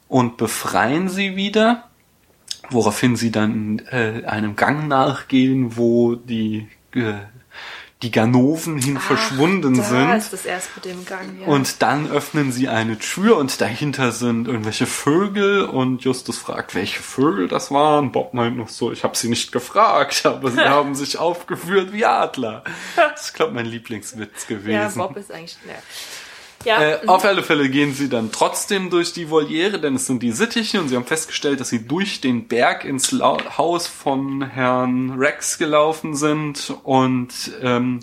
und befreien sie wieder. Woraufhin sie dann äh, einem Gang nachgehen, wo die, äh, die Ganoven hin verschwunden da sind. ist das erst mit dem Gang, ja. Und dann öffnen sie eine Tür und dahinter sind irgendwelche Vögel und Justus fragt, welche Vögel das waren. Bob meint noch so, ich habe sie nicht gefragt, aber sie haben sich aufgeführt wie Adler. Das ist, glaube mein Lieblingswitz gewesen. ja, Bob ist eigentlich. Ja, ja. Äh, auf alle Fälle gehen sie dann trotzdem durch die Voliere, denn es sind die Sittiche und sie haben festgestellt, dass sie durch den Berg ins Haus von Herrn Rex gelaufen sind und ähm,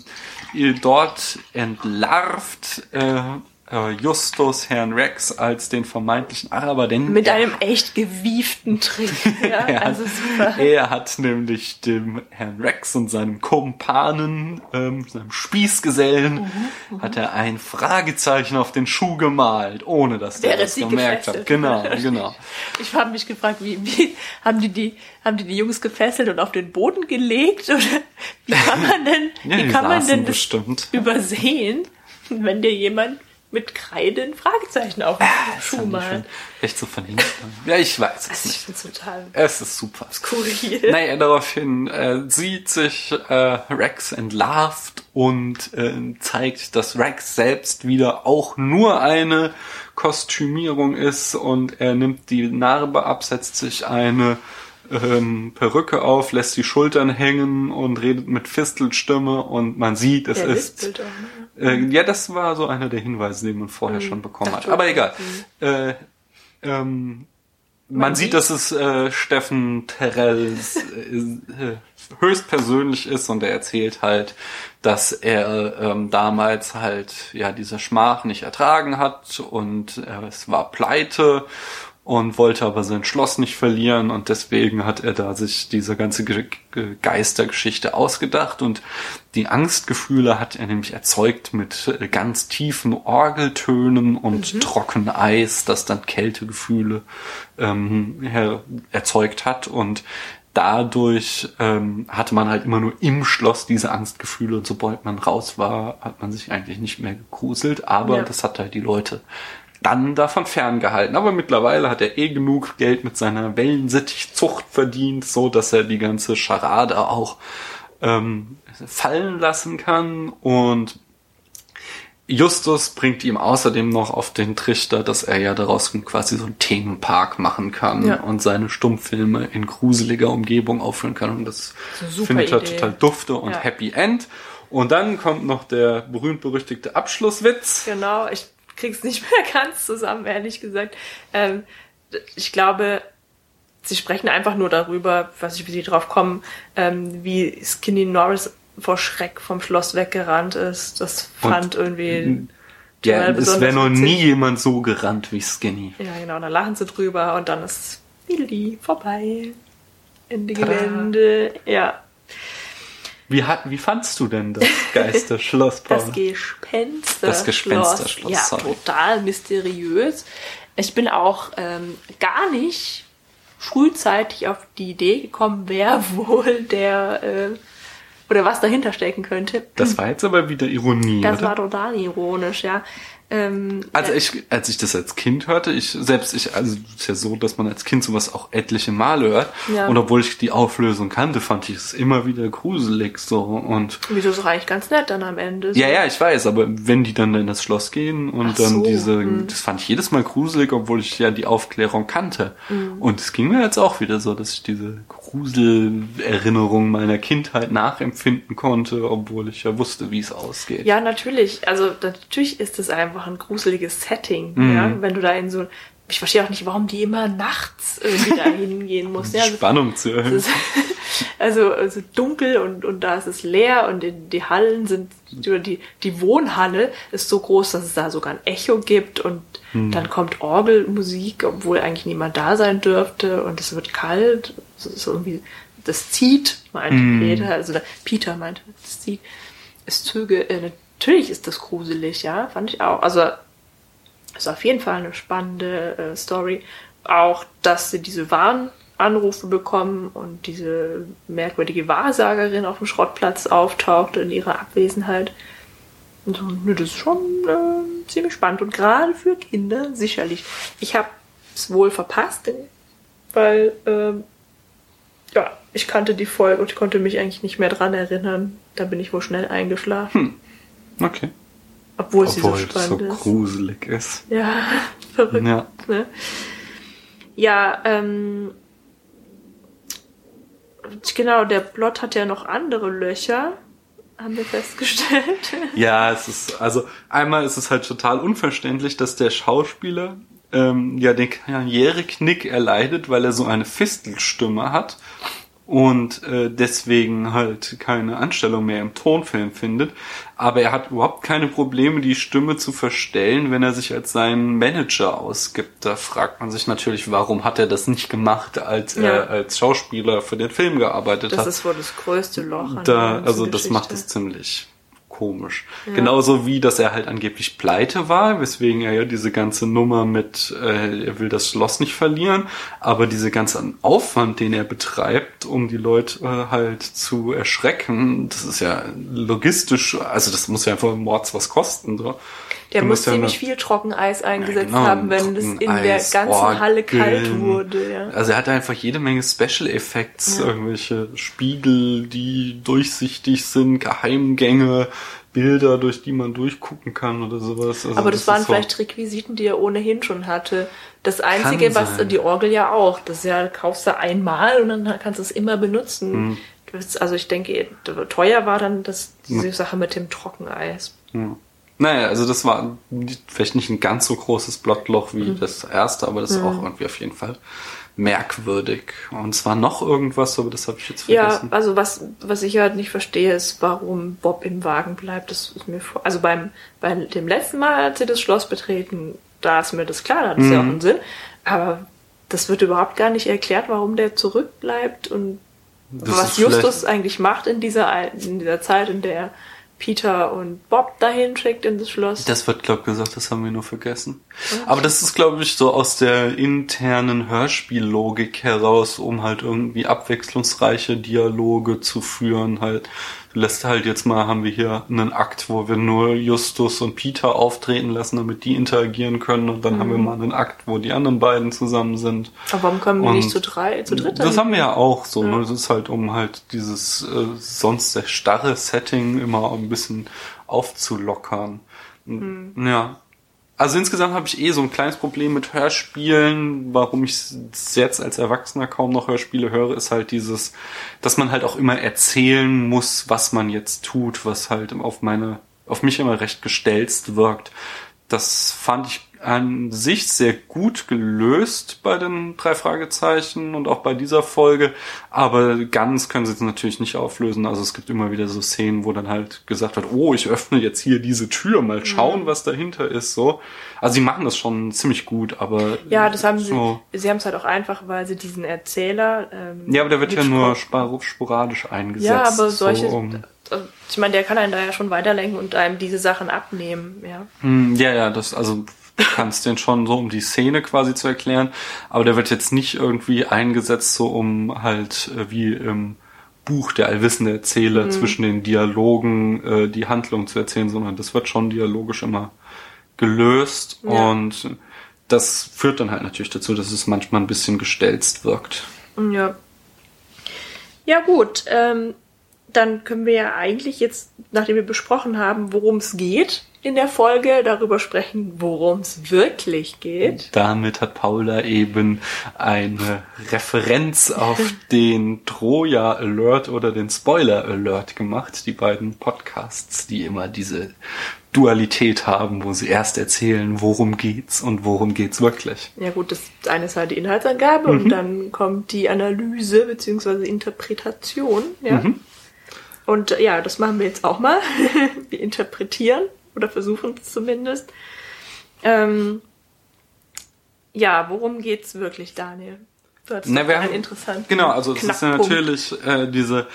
ihr dort entlarvt äh, äh, Justus Herrn Rex als den vermeintlichen Araber, denn mit einem echt gewieften Trick. Ja, er, also super. er hat nämlich dem Herrn Rex und seinem Kumpanen, ähm, seinem Spießgesellen, Mhm, hat er ein Fragezeichen auf den Schuh gemalt, ohne dass der das sie gemerkt hat. Genau, genau. Ich habe mich gefragt, wie, wie haben die die haben die die Jungs gefesselt und auf den Boden gelegt oder wie kann man denn Ja, wie kann man denn das bestimmt. übersehen, wenn dir jemand mit Kreide ein Fragezeichen auf den Das Schuh ich malt? Echt so verlinkt. Ja, ich weiß es Also ich nicht. finde es total Es ist super. skurril. Naja, daraufhin äh, sieht sich äh, Rex entlarvt und äh, zeigt, dass Rex selbst wieder auch nur eine Kostümierung ist und er nimmt die Narbe ab, setzt sich eine ähm, Perücke auf, lässt die Schultern hängen und redet mit Fistelstimme und man sieht, es Der ist auch, ne? äh, ja, das war so einer der Hinweise, den man vorher schon bekommen Ach hat. Aber egal. Äh, ähm, man, sieht, sieht- dass es äh, Steffen Terrells äh, äh, höchstpersönlich ist und er erzählt halt, dass er ähm, damals halt ja diese Schmach nicht ertragen hat und äh, es war pleite und wollte aber sein Schloss nicht verlieren und deswegen hat er da sich diese ganze Ge Ge Geistergeschichte ausgedacht und die Angstgefühle hat er nämlich erzeugt mit äh, ganz tiefen Orgeltönen und mhm. Trockeneis, das dann Kältegefühle ähm, erzeugt hat und dadurch ähm, hatte man halt immer nur im Schloss diese Angstgefühle und sobald man raus war, hat man sich eigentlich nicht mehr gegruselt, aber ja. das hat halt die Leute dann davon ferngehalten. Aber mittlerweile hat er eh genug Geld mit seiner Wellensittichzucht verdient, so dass er die ganze Scharade auch ähm, fallen lassen kann. Und Justus bringt ihm außerdem noch auf den Trichter, dass er ja daraus quasi so einen Themenpark machen kann ja. und seine Stummfilme in gruseliger Umgebung aufführen kann. Und das findet er total dufte und ja. Happy End. Und dann kommt noch der berühmt-berüchtigte Abschlusswitz. Genau, ich krieg's nicht mehr ganz zusammen, ehrlich gesagt. Ähm, ich glaube, sie sprechen einfach nur darüber, weiß ich, wie sie drauf kommen, ähm, wie Skinny Norris vor Schreck vom Schloss weggerannt ist. Das fand Und, irgendwie. Ja, es wäre noch nie jemand so gerannt wie Skinny. Ja, genau, da lachen sie drüber und dann ist Billy vorbei. Ende Gelände. Ja. Wie, hat, wie fandst du denn das Geisterschloss, Paul? Das Gespensterschloss. Das Gespensterschloss, Ja, sorry. total mysteriös. Ich bin auch ähm, gar nicht frühzeitig auf die Idee gekommen, wer wohl der äh, oder was dahinter stecken könnte. Das war jetzt aber wieder Ironie. Das oder? war total ironisch, ja. Ähm, also ich, als ich das als Kind hörte, ich selbst, ich, also es ist ja so, dass man als Kind sowas auch etliche Male hört. Ja. Und obwohl ich die Auflösung kannte, fand ich es immer wieder gruselig so und. Wieso ist eigentlich ganz nett dann am Ende? So. Ja, ja, ich weiß, aber wenn die dann in das Schloss gehen und Ach dann so, diese, hm. das fand ich jedes Mal gruselig, obwohl ich ja die Aufklärung kannte. Hm. Und es ging mir jetzt auch wieder so, dass ich diese Gruselerinnerung meiner Kindheit nachempfinden konnte, obwohl ich ja wusste, wie es ausgeht. Ja, natürlich. Also natürlich ist es einfach einfach ein gruseliges Setting, mhm. ja, wenn du da in so ich verstehe auch nicht, warum die immer nachts irgendwie da hingehen muss. Ja, also, Spannung zu erhöhen. Also, also dunkel und, und da ist es leer und die, die Hallen sind, oder die, die Wohnhalle ist so groß, dass es da sogar ein Echo gibt und hm. dann kommt Orgelmusik, obwohl eigentlich niemand da sein dürfte und es wird kalt. Es ist irgendwie, das zieht, meinte hm. Peter, also Peter meinte, das zieht. Es zöge, äh, natürlich ist das gruselig, ja, fand ich auch. Also ist auf jeden Fall eine spannende äh, Story. Auch, dass sie diese Warnanrufe bekommen und diese merkwürdige Wahrsagerin auf dem Schrottplatz auftaucht in ihrer Abwesenheit. Und so, ne, das ist schon äh, ziemlich spannend und gerade für Kinder sicherlich. Ich habe es wohl verpasst, weil ähm, ja, ich kannte die Folge und konnte mich eigentlich nicht mehr dran erinnern. Da bin ich wohl schnell eingeschlafen. Hm. Okay. Obwohl, Obwohl sie so spannend so ist. gruselig ist. Ja, verrückt. Ja, ne? ja ähm, genau, der Plot hat ja noch andere Löcher, haben wir festgestellt. Ja, es ist, also einmal ist es halt total unverständlich, dass der Schauspieler ähm, ja den Karriereknick erleidet, weil er so eine Fistelstimme hat und äh, deswegen halt keine Anstellung mehr im Tonfilm findet. Aber er hat überhaupt keine Probleme, die Stimme zu verstellen, wenn er sich als seinen Manager ausgibt. Da fragt man sich natürlich, warum hat er das nicht gemacht, als ja. er als Schauspieler für den Film gearbeitet das hat. Das ist wohl das größte Loch. Da, also das macht es ziemlich komisch. Ja. Genauso wie, dass er halt angeblich pleite war, weswegen er ja diese ganze Nummer mit, äh, er will das Schloss nicht verlieren, aber diese ganze Aufwand, den er betreibt, um die Leute äh, halt zu erschrecken, das ist ja logistisch, also das muss ja einfach Mords was kosten. So. Der muss ziemlich viel Trockeneis eingesetzt ja, genau, haben, wenn es in der ganzen Orgeln. Halle kalt wurde. Ja. Also er hatte einfach jede Menge Special Effects, ja. irgendwelche Spiegel, die durchsichtig sind, Geheimgänge, Bilder, durch die man durchgucken kann oder sowas. Also Aber das, das waren vielleicht so Requisiten, die er ohnehin schon hatte. Das Einzige, was die Orgel ja auch, das ist ja, kaufst du einmal und dann kannst du es immer benutzen. Hm. Also ich denke, teuer war dann das, diese Sache mit dem Trockeneis. Ja. Naja, also das war vielleicht nicht ein ganz so großes Blottloch wie mhm. das erste, aber das ist mhm. auch irgendwie auf jeden Fall merkwürdig. Und zwar noch irgendwas, aber das habe ich jetzt vergessen. Ja, also was, was ich halt nicht verstehe, ist, warum Bob im Wagen bleibt. Das ist mir vor, also beim, bei dem letzten Mal, als sie das Schloss betreten, da ist mir das klar, da hat es mhm. ja auch einen Sinn. Aber das wird überhaupt gar nicht erklärt, warum der zurückbleibt und Das was Justus eigentlich macht in dieser, in dieser Zeit, in der Peter und Bob dahin schickt in das Schloss. Das wird, glaub gesagt, das haben wir nur vergessen. Aber das ist, glaube ich, so aus der internen Hörspiellogik heraus, um halt irgendwie abwechslungsreiche Dialoge zu führen. Halt, lässt halt jetzt mal, haben wir hier einen Akt, wo wir nur Justus und Peter auftreten lassen, damit die interagieren können. Und dann haben wir mal einen Akt, wo die anderen beiden zusammen sind. Aber warum kommen wir Und nicht zu drei, zu dritt? Das haben wir ja auch so. Ja. Ne? Das ist halt, um halt dieses äh, sonst sehr starre Setting immer ein bisschen aufzulockern. Hm. Ja. Also insgesamt habe ich eh so ein kleines Problem mit Hörspielen. Warum ich jetzt als Erwachsener kaum noch Hörspiele höre, ist halt dieses, dass man halt auch immer erzählen muss, was man jetzt tut, was halt auf meine, auf mich immer recht gestelzt wirkt. Das fand ich an sich sehr gut gelöst bei den drei Fragezeichen und auch bei dieser Folge. Aber ganz können sie es natürlich nicht auflösen. Also es gibt immer wieder so Szenen, wo dann halt gesagt wird, oh, ich öffne jetzt hier diese Tür, mal schauen, was dahinter ist, so. Also sie machen das schon ziemlich gut, aber. Ja, das haben sie. so. Sie haben es halt auch einfach, weil sie diesen Erzähler. Ähm, Ja, aber der wird ja nur sporadisch eingesetzt. Ja, aber solche. So, um, also, ich meine, der kann einen da ja schon weiterlenken und einem diese Sachen abnehmen, ja. Hm, Ja, ja, das, also kannst den schon so, um die Szene quasi zu erklären, aber der wird jetzt nicht irgendwie eingesetzt, so um halt äh, wie im Buch der allwissende Erzähler zwischen den Dialogen äh, die Handlung zu erzählen, sondern das wird schon dialogisch immer gelöst Ja. und das führt dann halt natürlich dazu, dass es manchmal ein bisschen gestelzt wirkt. Ja. Ja, gut. Ähm, dann können wir ja eigentlich jetzt, nachdem wir besprochen haben, worum es geht in der Folge, darüber sprechen, worum es wirklich geht. Damit hat Paula eben eine Referenz auf den Troja Alert oder den Spoiler Alert gemacht. Die beiden Podcasts, die immer diese Dualität haben, wo sie erst erzählen, worum geht's und worum geht's wirklich. Ja gut, das eine ist halt die Inhaltsangabe und dann kommt die Analyse bzw. Interpretation. Ja. Und äh, ja, das machen wir jetzt auch mal. wir interpretieren oder versuchen es zumindest. Ähm, ja, worum geht's wirklich, Daniel? Hattest Na, wir haben- interessanten Genau, also es ist ja natürlich äh, diese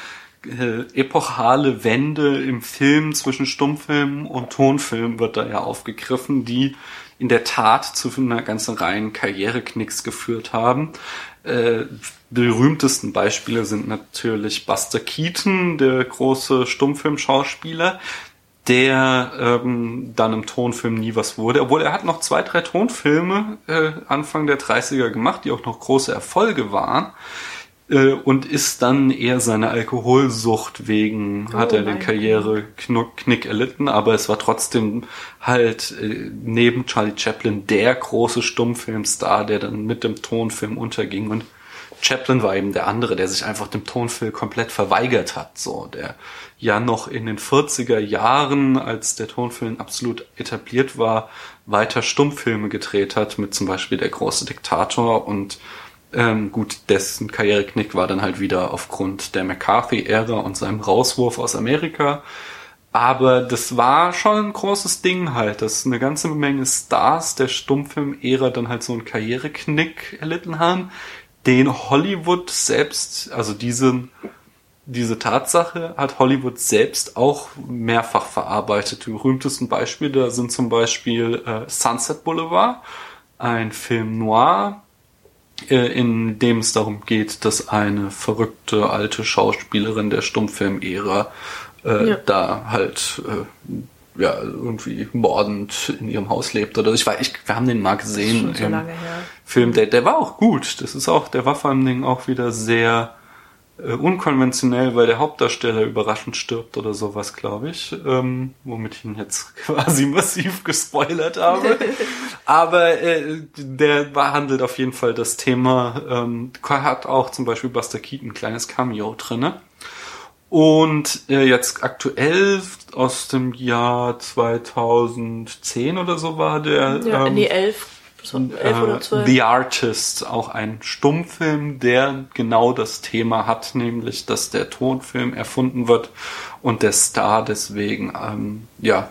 äh, epochale Wende im Film zwischen Stummfilm und Tonfilm wird da ja aufgegriffen, die in der Tat zu einer ganzen Reihe Karriereknicks geführt haben. Äh, berühmtesten Beispiele sind natürlich Buster Keaton, der große Stummfilmschauspieler, der ähm, dann im Tonfilm nie was wurde. Obwohl er hat noch zwei, drei Tonfilme äh, Anfang der 30er gemacht, die auch noch große Erfolge waren. Äh, und ist dann eher seiner Alkoholsucht wegen, Oh hat er den Karriereknick erlitten, aber es war trotzdem halt äh, neben Charlie Chaplin der große Stummfilmstar, der dann mit dem Tonfilm unterging und Chaplin war eben der andere, der sich einfach dem Tonfilm komplett verweigert hat, so, der ja noch in den 40er Jahren, als der Tonfilm absolut etabliert war, weiter Stummfilme gedreht hat, mit zum Beispiel Der große Diktator und ähm, gut, dessen Karriereknick war dann halt wieder aufgrund der McCarthy-Ära und seinem Rauswurf aus Amerika. Aber das war schon ein großes Ding halt, dass eine ganze Menge Stars der Stummfilm-Ära dann halt so einen Karriereknick erlitten haben, den Hollywood selbst, also diesen, diese Tatsache hat Hollywood selbst auch mehrfach verarbeitet. Die berühmtesten Beispiele da sind zum Beispiel äh, Sunset Boulevard, ein Film noir, äh, in dem es darum geht, dass eine verrückte alte Schauspielerin der Stummfilm-Ära äh, Ja. da halt äh, ja irgendwie mordend in ihrem Haus lebt oder ich weiß, ich, wir haben den mal gesehen Schon so lange her. Film. Der, der war auch gut. Das ist auch, der war vor allen Dingen auch wieder sehr äh, unkonventionell, weil der Hauptdarsteller überraschend stirbt oder sowas, glaube ich. Ähm, womit ich ihn jetzt quasi massiv gespoilert habe. Aber äh, der behandelt auf jeden Fall das Thema. Ähm, hat auch zum Beispiel Buster Keaton ein kleines Cameo drinne. Und äh, jetzt aktuell aus dem Jahr 2010 oder so war der. Ja, ähm, nee, elf, so, elf oder äh, zwölf. The Artist, auch ein Stummfilm, der genau das Thema hat, nämlich, dass der Tonfilm erfunden wird und der Star deswegen ähm, ja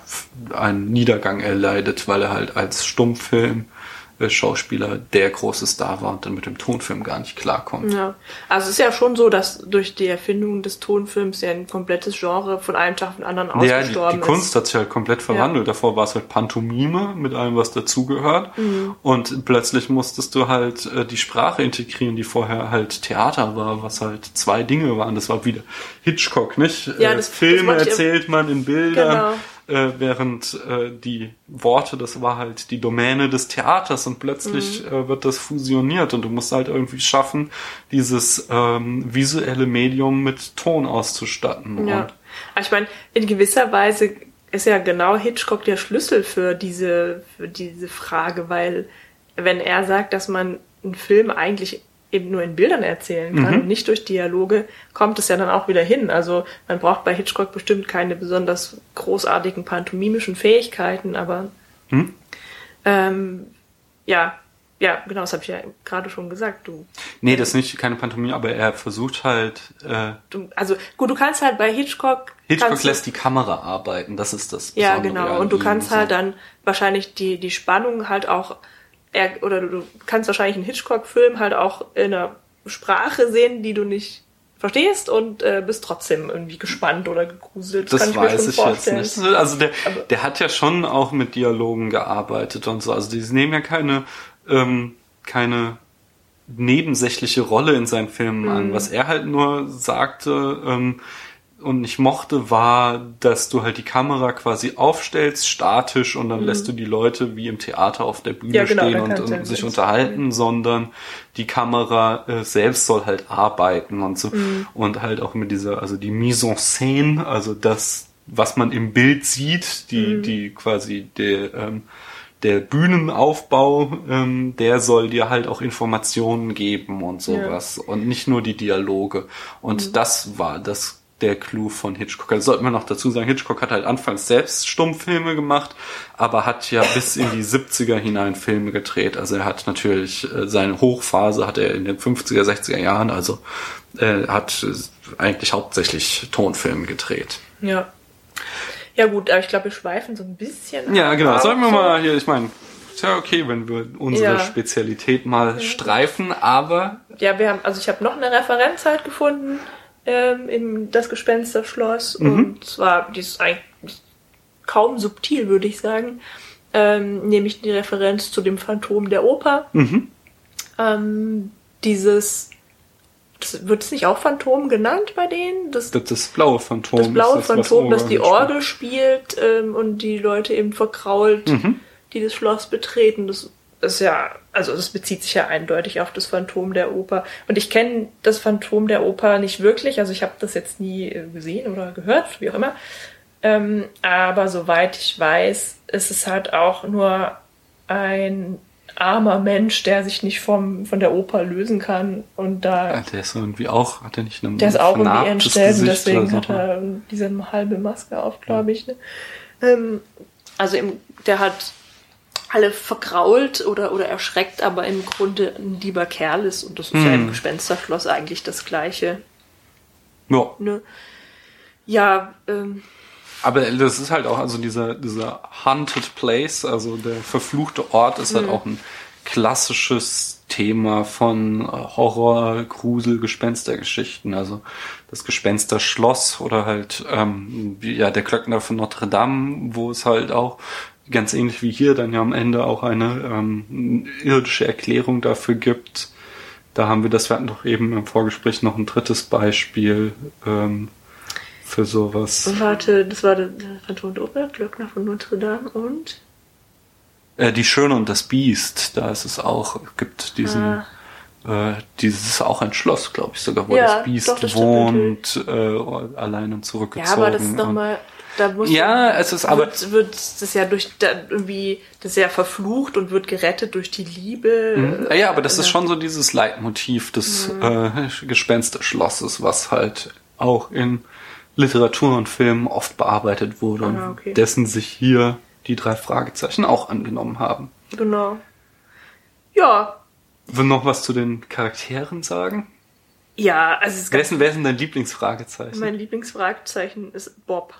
einen Niedergang erleidet, weil er halt als Stummfilm äh, Schauspieler der große Star war und dann mit dem Tonfilm gar nicht klarkommt. Ja, also es ist ja schon so, dass durch die Erfindung des Tonfilms ja ein komplettes Genre von einem Tag auf den anderen Ja, die, ausgestorben die Kunst hat sich halt komplett verwandelt. Ja. Davor war es halt Pantomime mit allem, was dazugehört. Mhm. Und plötzlich musstest du halt äh, die Sprache integrieren, die vorher halt Theater war, was halt zwei Dinge waren. Das war wieder Hitchcock, nicht? Ja, äh, das- Filme das erzählt man in Bildern. Genau. Äh, während äh, die Worte, das war halt die Domäne des Theaters und plötzlich Mhm. äh, wird das fusioniert und du musst halt irgendwie schaffen, dieses ähm, visuelle Medium mit Ton auszustatten. Ja. Und ich meine, in gewisser Weise ist ja genau Hitchcock der Schlüssel für diese, für diese Frage, weil wenn er sagt, dass man einen Film eigentlich eben nur in Bildern erzählen kann Mhm. und nicht durch Dialoge, kommt es ja dann auch wieder hin. Also man braucht bei Hitchcock bestimmt keine besonders großartigen pantomimischen Fähigkeiten, aber Hm? ähm, ja, ja, genau, das habe ich ja gerade schon gesagt. Du, Nee, das ist nicht keine Pantomime, aber er versucht halt, äh, du, also gut, du kannst halt bei Hitchcock Hitchcock lässt die Kamera arbeiten, das ist das. Ja, Besondere genau. an Und du kannst halt dann wahrscheinlich die, die Spannung halt auch, er, oder du, du kannst wahrscheinlich einen Hitchcock-Film halt auch in einer Sprache sehen, die du nicht verstehst und äh, bist trotzdem irgendwie gespannt oder gegruselt. Das kann ich weiß ich jetzt vorstellen. nicht. Also der, der hat ja schon auch mit Dialogen gearbeitet und so. Also die nehmen ja keine, ähm, keine nebensächliche Rolle in seinen Filmen Mhm. an. Was er halt nur sagte ähm, und nicht mochte, war, dass du halt die Kamera quasi aufstellst, statisch, und dann lässt du die Leute wie im Theater auf der Bühne Mhm. Ja, genau, stehen und, und ja sich unterhalten, sondern die Kamera äh, selbst soll halt arbeiten und so. Mhm. Und halt auch mit dieser, also die Mise en scène, also das, was man im Bild sieht, die, Mhm. die quasi der, ähm, der Bühnenaufbau, ähm, der soll dir halt auch Informationen geben und sowas. Und nicht nur die Dialoge. Und Mhm. das war das der Clou von Hitchcock. Das sollte man noch dazu sagen, Hitchcock hat halt anfangs selbst Stummfilme gemacht, aber hat ja bis in die 70er hinein Filme gedreht. Also er hat natürlich äh, seine Hochphase hat er in den 50er, 60er Jahren, also äh, hat äh, eigentlich hauptsächlich Tonfilme gedreht. Ja. Ja gut, aber ich glaube, wir schweifen so ein bisschen. Ja, genau. Sollten wir mal hier, ich meine, ist ja okay, wenn wir unsere Ja. Spezialität mal streifen, aber Ja, wir haben, also ich habe noch eine Referenz halt gefunden ähm, im Das Gespensterschloss und zwar, die ist eigentlich kaum subtil, würde ich sagen, ähm, nämlich die Referenz zu dem Phantom der Oper. Ähm, dieses, wird es nicht auch Phantom genannt bei denen? Das, das, das blaue Phantom. das blaue das, Phantom, das die. Orgel spielt ähm, und die Leute eben verkrault, Mhm. die das Schloss betreten. Das ist ja, also das bezieht sich ja eindeutig auf das Phantom der Oper. Und ich kenne das Phantom der Oper nicht wirklich, also ich habe das jetzt nie äh, gesehen oder gehört, wie auch immer. Ähm, aber soweit ich weiß, ist es halt auch nur ein armer Mensch, der sich nicht vom, von der Oper lösen kann und da Ja, der ist irgendwie auch, hat er nicht eine der ist auch irgendwie entstellt und deswegen oder hat so? er diese halbe Maske auf, glaube ich. Ne? Ähm, also im, der hat alle verkrault oder, oder erschreckt, aber im Grunde ein lieber Kerl ist und das ist ja Hm. im Gespensterschloss eigentlich das Gleiche. Ja, Ne? Ja, ähm, aber das ist halt auch, also dieser, dieser Haunted Place, also der verfluchte Ort ist halt auch ein klassisches Thema von Horror, Grusel, Gespenstergeschichten. Also das Gespensterschloss oder halt ähm, ja der Glöckner von Notre Dame, wo es halt auch ganz ähnlich wie hier dann ja am Ende auch eine ähm, irdische Erklärung dafür gibt. Da haben wir das, wir hatten doch eben im Vorgespräch noch ein drittes Beispiel ähm, für sowas. warte, das war der Phantom der Oper, Glöckner von Notre Dame und Äh, die Schöne und das Biest, da ist es auch, gibt diesen, äh, dieses ist auch ein Schloss, glaube ich sogar, wo Ah. Ja, das Biest doch, das wohnt, äh, allein und zurückgezogen. ja, aber das ist nochmal, da muss Ja, es ist aber- wird, wird das ja durch da irgendwie das ist ja verflucht und wird gerettet durch die Liebe. Mhm. Ja, ja, aber das ist schon so dieses Leitmotiv des äh, Gespensterschlosses, was halt auch in Literatur und Filmen oft bearbeitet wurde Ah, und okay. dessen sich hier die drei Fragezeichen auch angenommen haben. Genau. Ja, Will noch was zu den Charakteren sagen? ja, also es Wer ist ist denn, wer ist denn dein Lieblingsfragezeichen? mein Lieblingsfragezeichen ist Bob.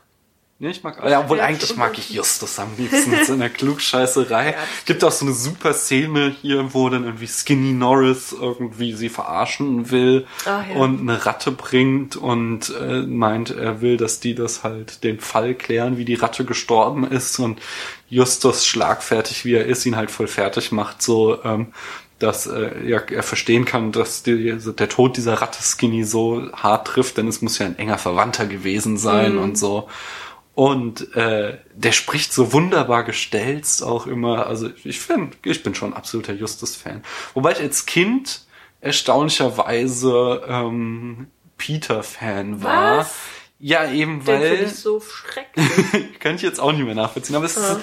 Ja, ich mag, ja, obwohl Ja, eigentlich mag ich Justus am liebsten mit seiner Klugscheißerei. Gibt auch so eine super Szene hier, wo dann irgendwie Skinny Norris irgendwie sie verarschen will Ah, ja. und eine Ratte bringt und äh, meint, er will, dass die das halt den Fall klären, wie die Ratte gestorben ist und Justus schlagfertig wie er ist, ihn halt voll fertig macht, so ähm, dass äh, ja, er verstehen kann, dass die, also der Tod dieser Ratte Skinny so hart trifft, denn es muss ja ein enger Verwandter gewesen sein und so. Und äh, der spricht so wunderbar gestelzt auch immer. Also ich finde, ich bin schon absoluter Justus-Fan. Wobei ich als Kind erstaunlicherweise ähm, Peter-Fan war. Was? Ja, eben Den weil ich so schrecklich. kann ich jetzt auch nicht mehr nachvollziehen. Aber es ist,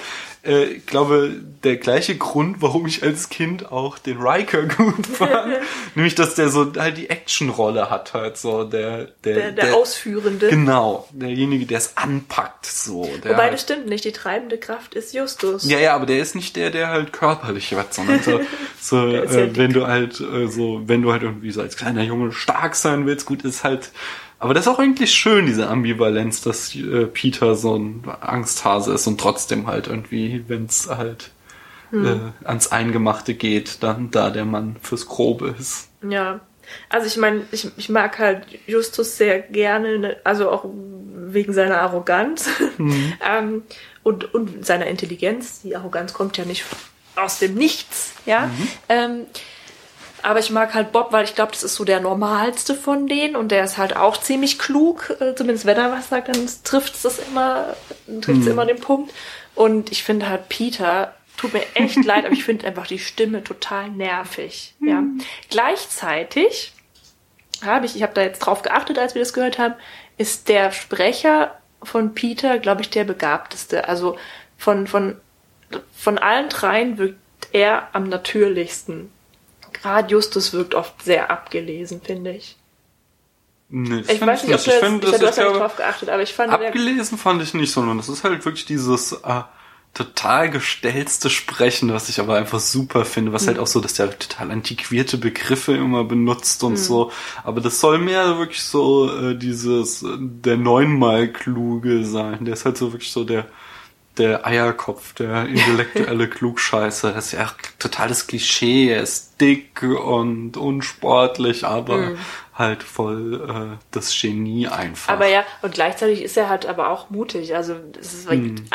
äh, ich glaube, der gleiche Grund, warum ich als Kind auch den Riker gut fand. Nämlich, dass der so halt die Actionrolle hat, halt so der, der, Der, der Ausführende. Genau, derjenige, der es anpackt, so. Der Wobei halt, das stimmt nicht, die treibende Kraft ist Justus. ja, ja, aber der ist nicht der, der halt körperlich wird, sondern so, so ist ja äh, wenn du halt äh, so, wenn du halt irgendwie so als kleiner Junge stark sein willst, gut ist halt. Aber das ist auch eigentlich schön, diese Ambivalenz, dass äh, Peter so ein Angsthase ist und trotzdem halt irgendwie, wenn es halt Hm. äh, ans Eingemachte geht, dann da der Mann fürs Grobe ist. Ja. Also ich meine, ich, ich mag halt Justus sehr gerne, ne, also auch wegen seiner Arroganz ähm, und, und seiner Intelligenz. Die Arroganz kommt ja nicht aus dem Nichts, ja. Ähm, aber ich mag halt Bob, weil ich glaube, das ist so der normalste von denen und der ist halt auch ziemlich klug. Äh, zumindest wenn er was sagt, dann trifft es immer, trifft es immer den Punkt. Und ich finde halt Peter, tut mir echt leid, aber ich finde einfach die Stimme total nervig. Ja. Gleichzeitig habe ich, ich habe da jetzt drauf geachtet, als wir das gehört haben, ist der Sprecher von Peter, glaube ich, der begabteste. Also von, von, von allen dreien wirkt er am natürlichsten. Gerade Justus wirkt oft sehr abgelesen, finde ich. Nee, das Ich weiß nicht, ob du, Ich jetzt, finde, ich, das du hast ja nicht drauf geachtet, aber ich fand, abgelesen fand ich nicht, sondern das ist halt wirklich dieses äh, total gestellte Sprechen, was ich aber einfach super finde, was Mhm. halt auch so, dass der total antiquierte Begriffe immer benutzt Mhm. und so. Aber das soll mehr wirklich so äh, dieses äh, der neunmal kluge sein. Der ist halt so wirklich so der der Eierkopf, der intellektuelle Klugscheißer. Das ist ja auch totales Klischee. Er ist dick und unsportlich, aber Mhm. Halt voll äh, das Genie einfach. aber ja, und gleichzeitig ist er halt aber auch mutig. Also es ist,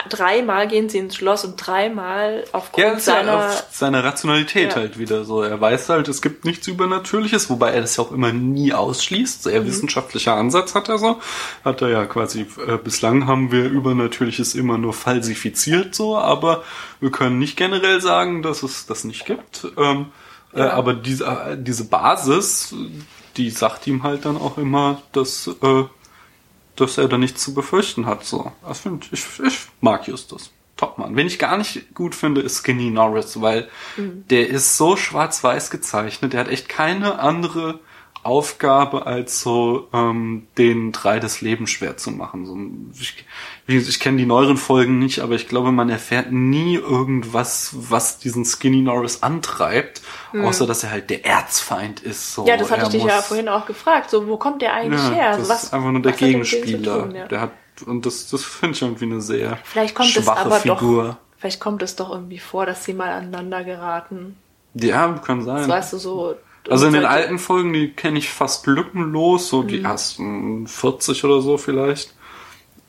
dreimal gehen sie ins Schloss und dreimal aufgrund Hm. Ja, seiner auf seine Rationalität Ja. halt wieder so. Er weiß halt, es gibt nichts Übernatürliches, wobei er das ja auch immer nie ausschließt. Sehr Mhm. wissenschaftlicher Ansatz hat er so. Hat er ja quasi, äh, bislang haben wir Übernatürliches immer nur falsifiziert so, aber wir können nicht generell sagen, dass es das nicht gibt. Ähm, äh, Ja. aber diese, äh, diese Basis, die sagt ihm halt dann auch immer, dass, äh, dass er da nichts zu befürchten hat. So, das find, ich, ich mag Justus. Topmann. Wen ich gar nicht gut finde, ist Skinny Norris, weil der ist so schwarz-weiß gezeichnet. Der hat echt keine andere Aufgabe, als so ähm, den drei das Leben schwer zu machen. So, ich ich kenne die neueren Folgen nicht, aber ich glaube, man erfährt nie irgendwas, was diesen Skinny Norris antreibt, außer dass er halt der Erzfeind ist. So, Ja, das hatte er ich dich ja vorhin auch gefragt. So, wo kommt der eigentlich ja, her? Also das was, ist einfach nur der Gegenspieler. tun, ja. Der hat und das, das finde ich irgendwie eine sehr Vielleicht kommt es schwache aber Figur. doch. Vielleicht kommt es doch irgendwie vor, dass sie mal aneinander geraten. Ja, kann sein. Das weißt du so. Also in den alten Folgen, die kenne ich fast lückenlos, so Mhm. die ersten 40 oder so vielleicht,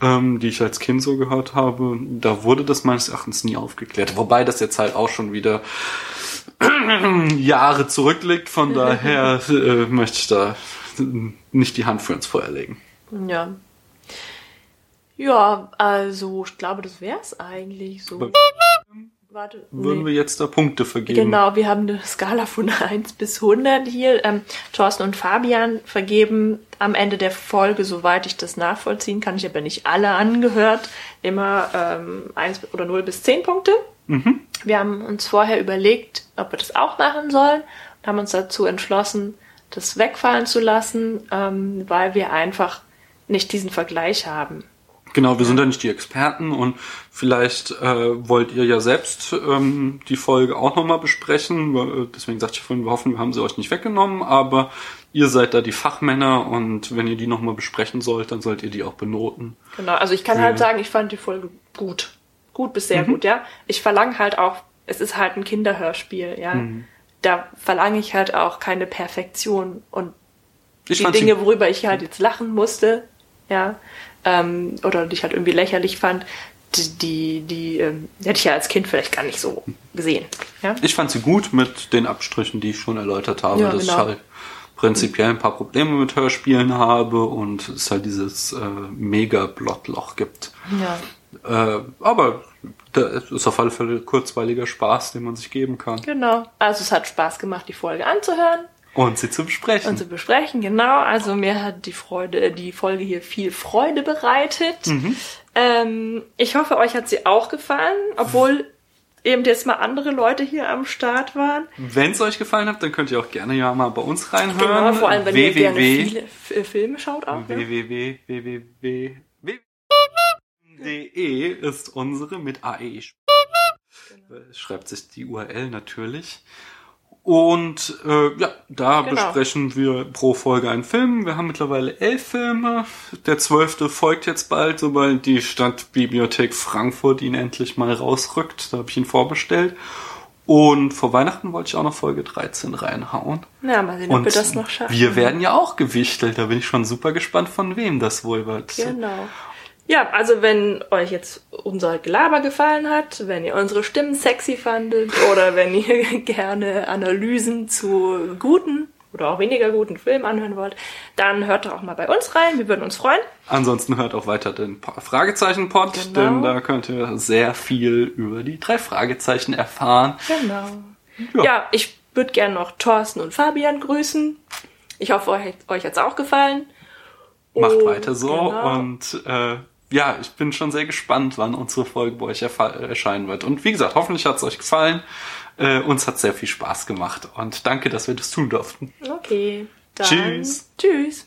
ähm, die ich als Kind so gehört habe. Da wurde das meines Erachtens nie aufgeklärt. Wobei das jetzt halt auch schon wieder Jahre zurückliegt. Von daher äh, möchte ich da nicht die Hand für ins Feuer legen. Ja. Ja, also ich glaube, das wär's eigentlich so. Aber- Warte. Würden nee. wir jetzt da Punkte vergeben? Genau, wir haben eine Skala von 1 bis 100 hier. Ähm, Thorsten und Fabian vergeben am Ende der Folge, soweit ich das nachvollziehen kann, ich habe ja nicht alle angehört, immer ähm, 1 oder 0 bis 10 Punkte. Wir haben uns vorher überlegt, ob wir das auch machen sollen und haben uns dazu entschlossen, das wegfallen zu lassen, ähm, weil wir einfach nicht diesen Vergleich haben. Genau, wir sind ja nicht die Experten und vielleicht äh, wollt ihr ja selbst ähm, die Folge auch nochmal besprechen. Äh, Deswegen sagte ich vorhin, wir hoffen, wir haben sie euch nicht weggenommen, aber ihr seid da die Fachmänner und wenn ihr die nochmal besprechen sollt, dann sollt ihr die auch benoten. Genau, also ich kann halt sagen, ich fand die Folge gut. Gut bis sehr gut, ja. Ich verlange halt auch, es ist halt ein Kinderhörspiel, ja. Da verlange ich halt auch keine Perfektion und Ich die Dinge, worüber ich halt jetzt lachen musste, ja, ähm, oder die ich halt irgendwie lächerlich fand, die, die, ähm, hätte ich ja als Kind vielleicht gar nicht so gesehen, ja. Ich fand sie gut mit den Abstrichen, die ich schon erläutert habe, Ja, dass ich genau. halt prinzipiell ein paar Probleme mit Hörspielen habe und es halt dieses äh, Mega-Blottloch gibt. Ja. Äh, aber da ist auf alle Fälle kurzweiliger Spaß, den man sich geben kann. Genau. Also es hat Spaß gemacht, die Folge anzuhören Und sie zu besprechen. und zu besprechen, genau. Also mir hat die Freude, die Folge hier viel Freude bereitet. Ähm, ich hoffe, euch hat sie auch gefallen, obwohl eben jetzt mal andere Leute hier am Start waren. Wenn es euch gefallen hat, dann könnt ihr auch gerne ja mal bei uns reinhören. Genau, vor allem, wenn ihr gerne www. viele F äh, Filme schaut auch. Ne? www. www. De ist unsere mit AE. Genau. Schreibt sich die URL natürlich. Und äh, ja, da Genau. besprechen wir pro Folge einen Film. Wir haben mittlerweile elf Filme. Der zwölfte folgt jetzt bald, sobald die Stadtbibliothek Frankfurt ihn endlich mal rausrückt. Da habe ich ihn vorbestellt. Und vor Weihnachten wollte ich auch noch Folge 13 reinhauen. Na, mal sehen, ob Und wir das noch schaffen. wir werden ja auch gewichtelt. Da bin ich schon super gespannt, von wem das wohl wird. Genau. Ja, also wenn euch jetzt unser Gelaber gefallen hat, wenn ihr unsere Stimmen sexy fandet oder wenn ihr gerne Analysen zu guten oder auch weniger guten Filmen anhören wollt, dann hört doch auch mal bei uns rein. Wir würden uns freuen. Ansonsten hört auch weiter den Fragezeichen-Pod, Genau. denn da könnt ihr sehr viel über die drei Fragezeichen erfahren. Genau. Ja. Ja, ich würde gerne noch Thorsten und Fabian grüßen. Ich hoffe, euch, euch hat's auch gefallen. Macht weiter so genau. und äh, ja, ich bin schon sehr gespannt, wann unsere Folge bei euch erscheinen wird. Und wie gesagt, hoffentlich hat es euch gefallen. Äh, uns hat sehr viel Spaß gemacht und danke, dass wir das tun durften. Okay. Dann Tschüss. Tschüss.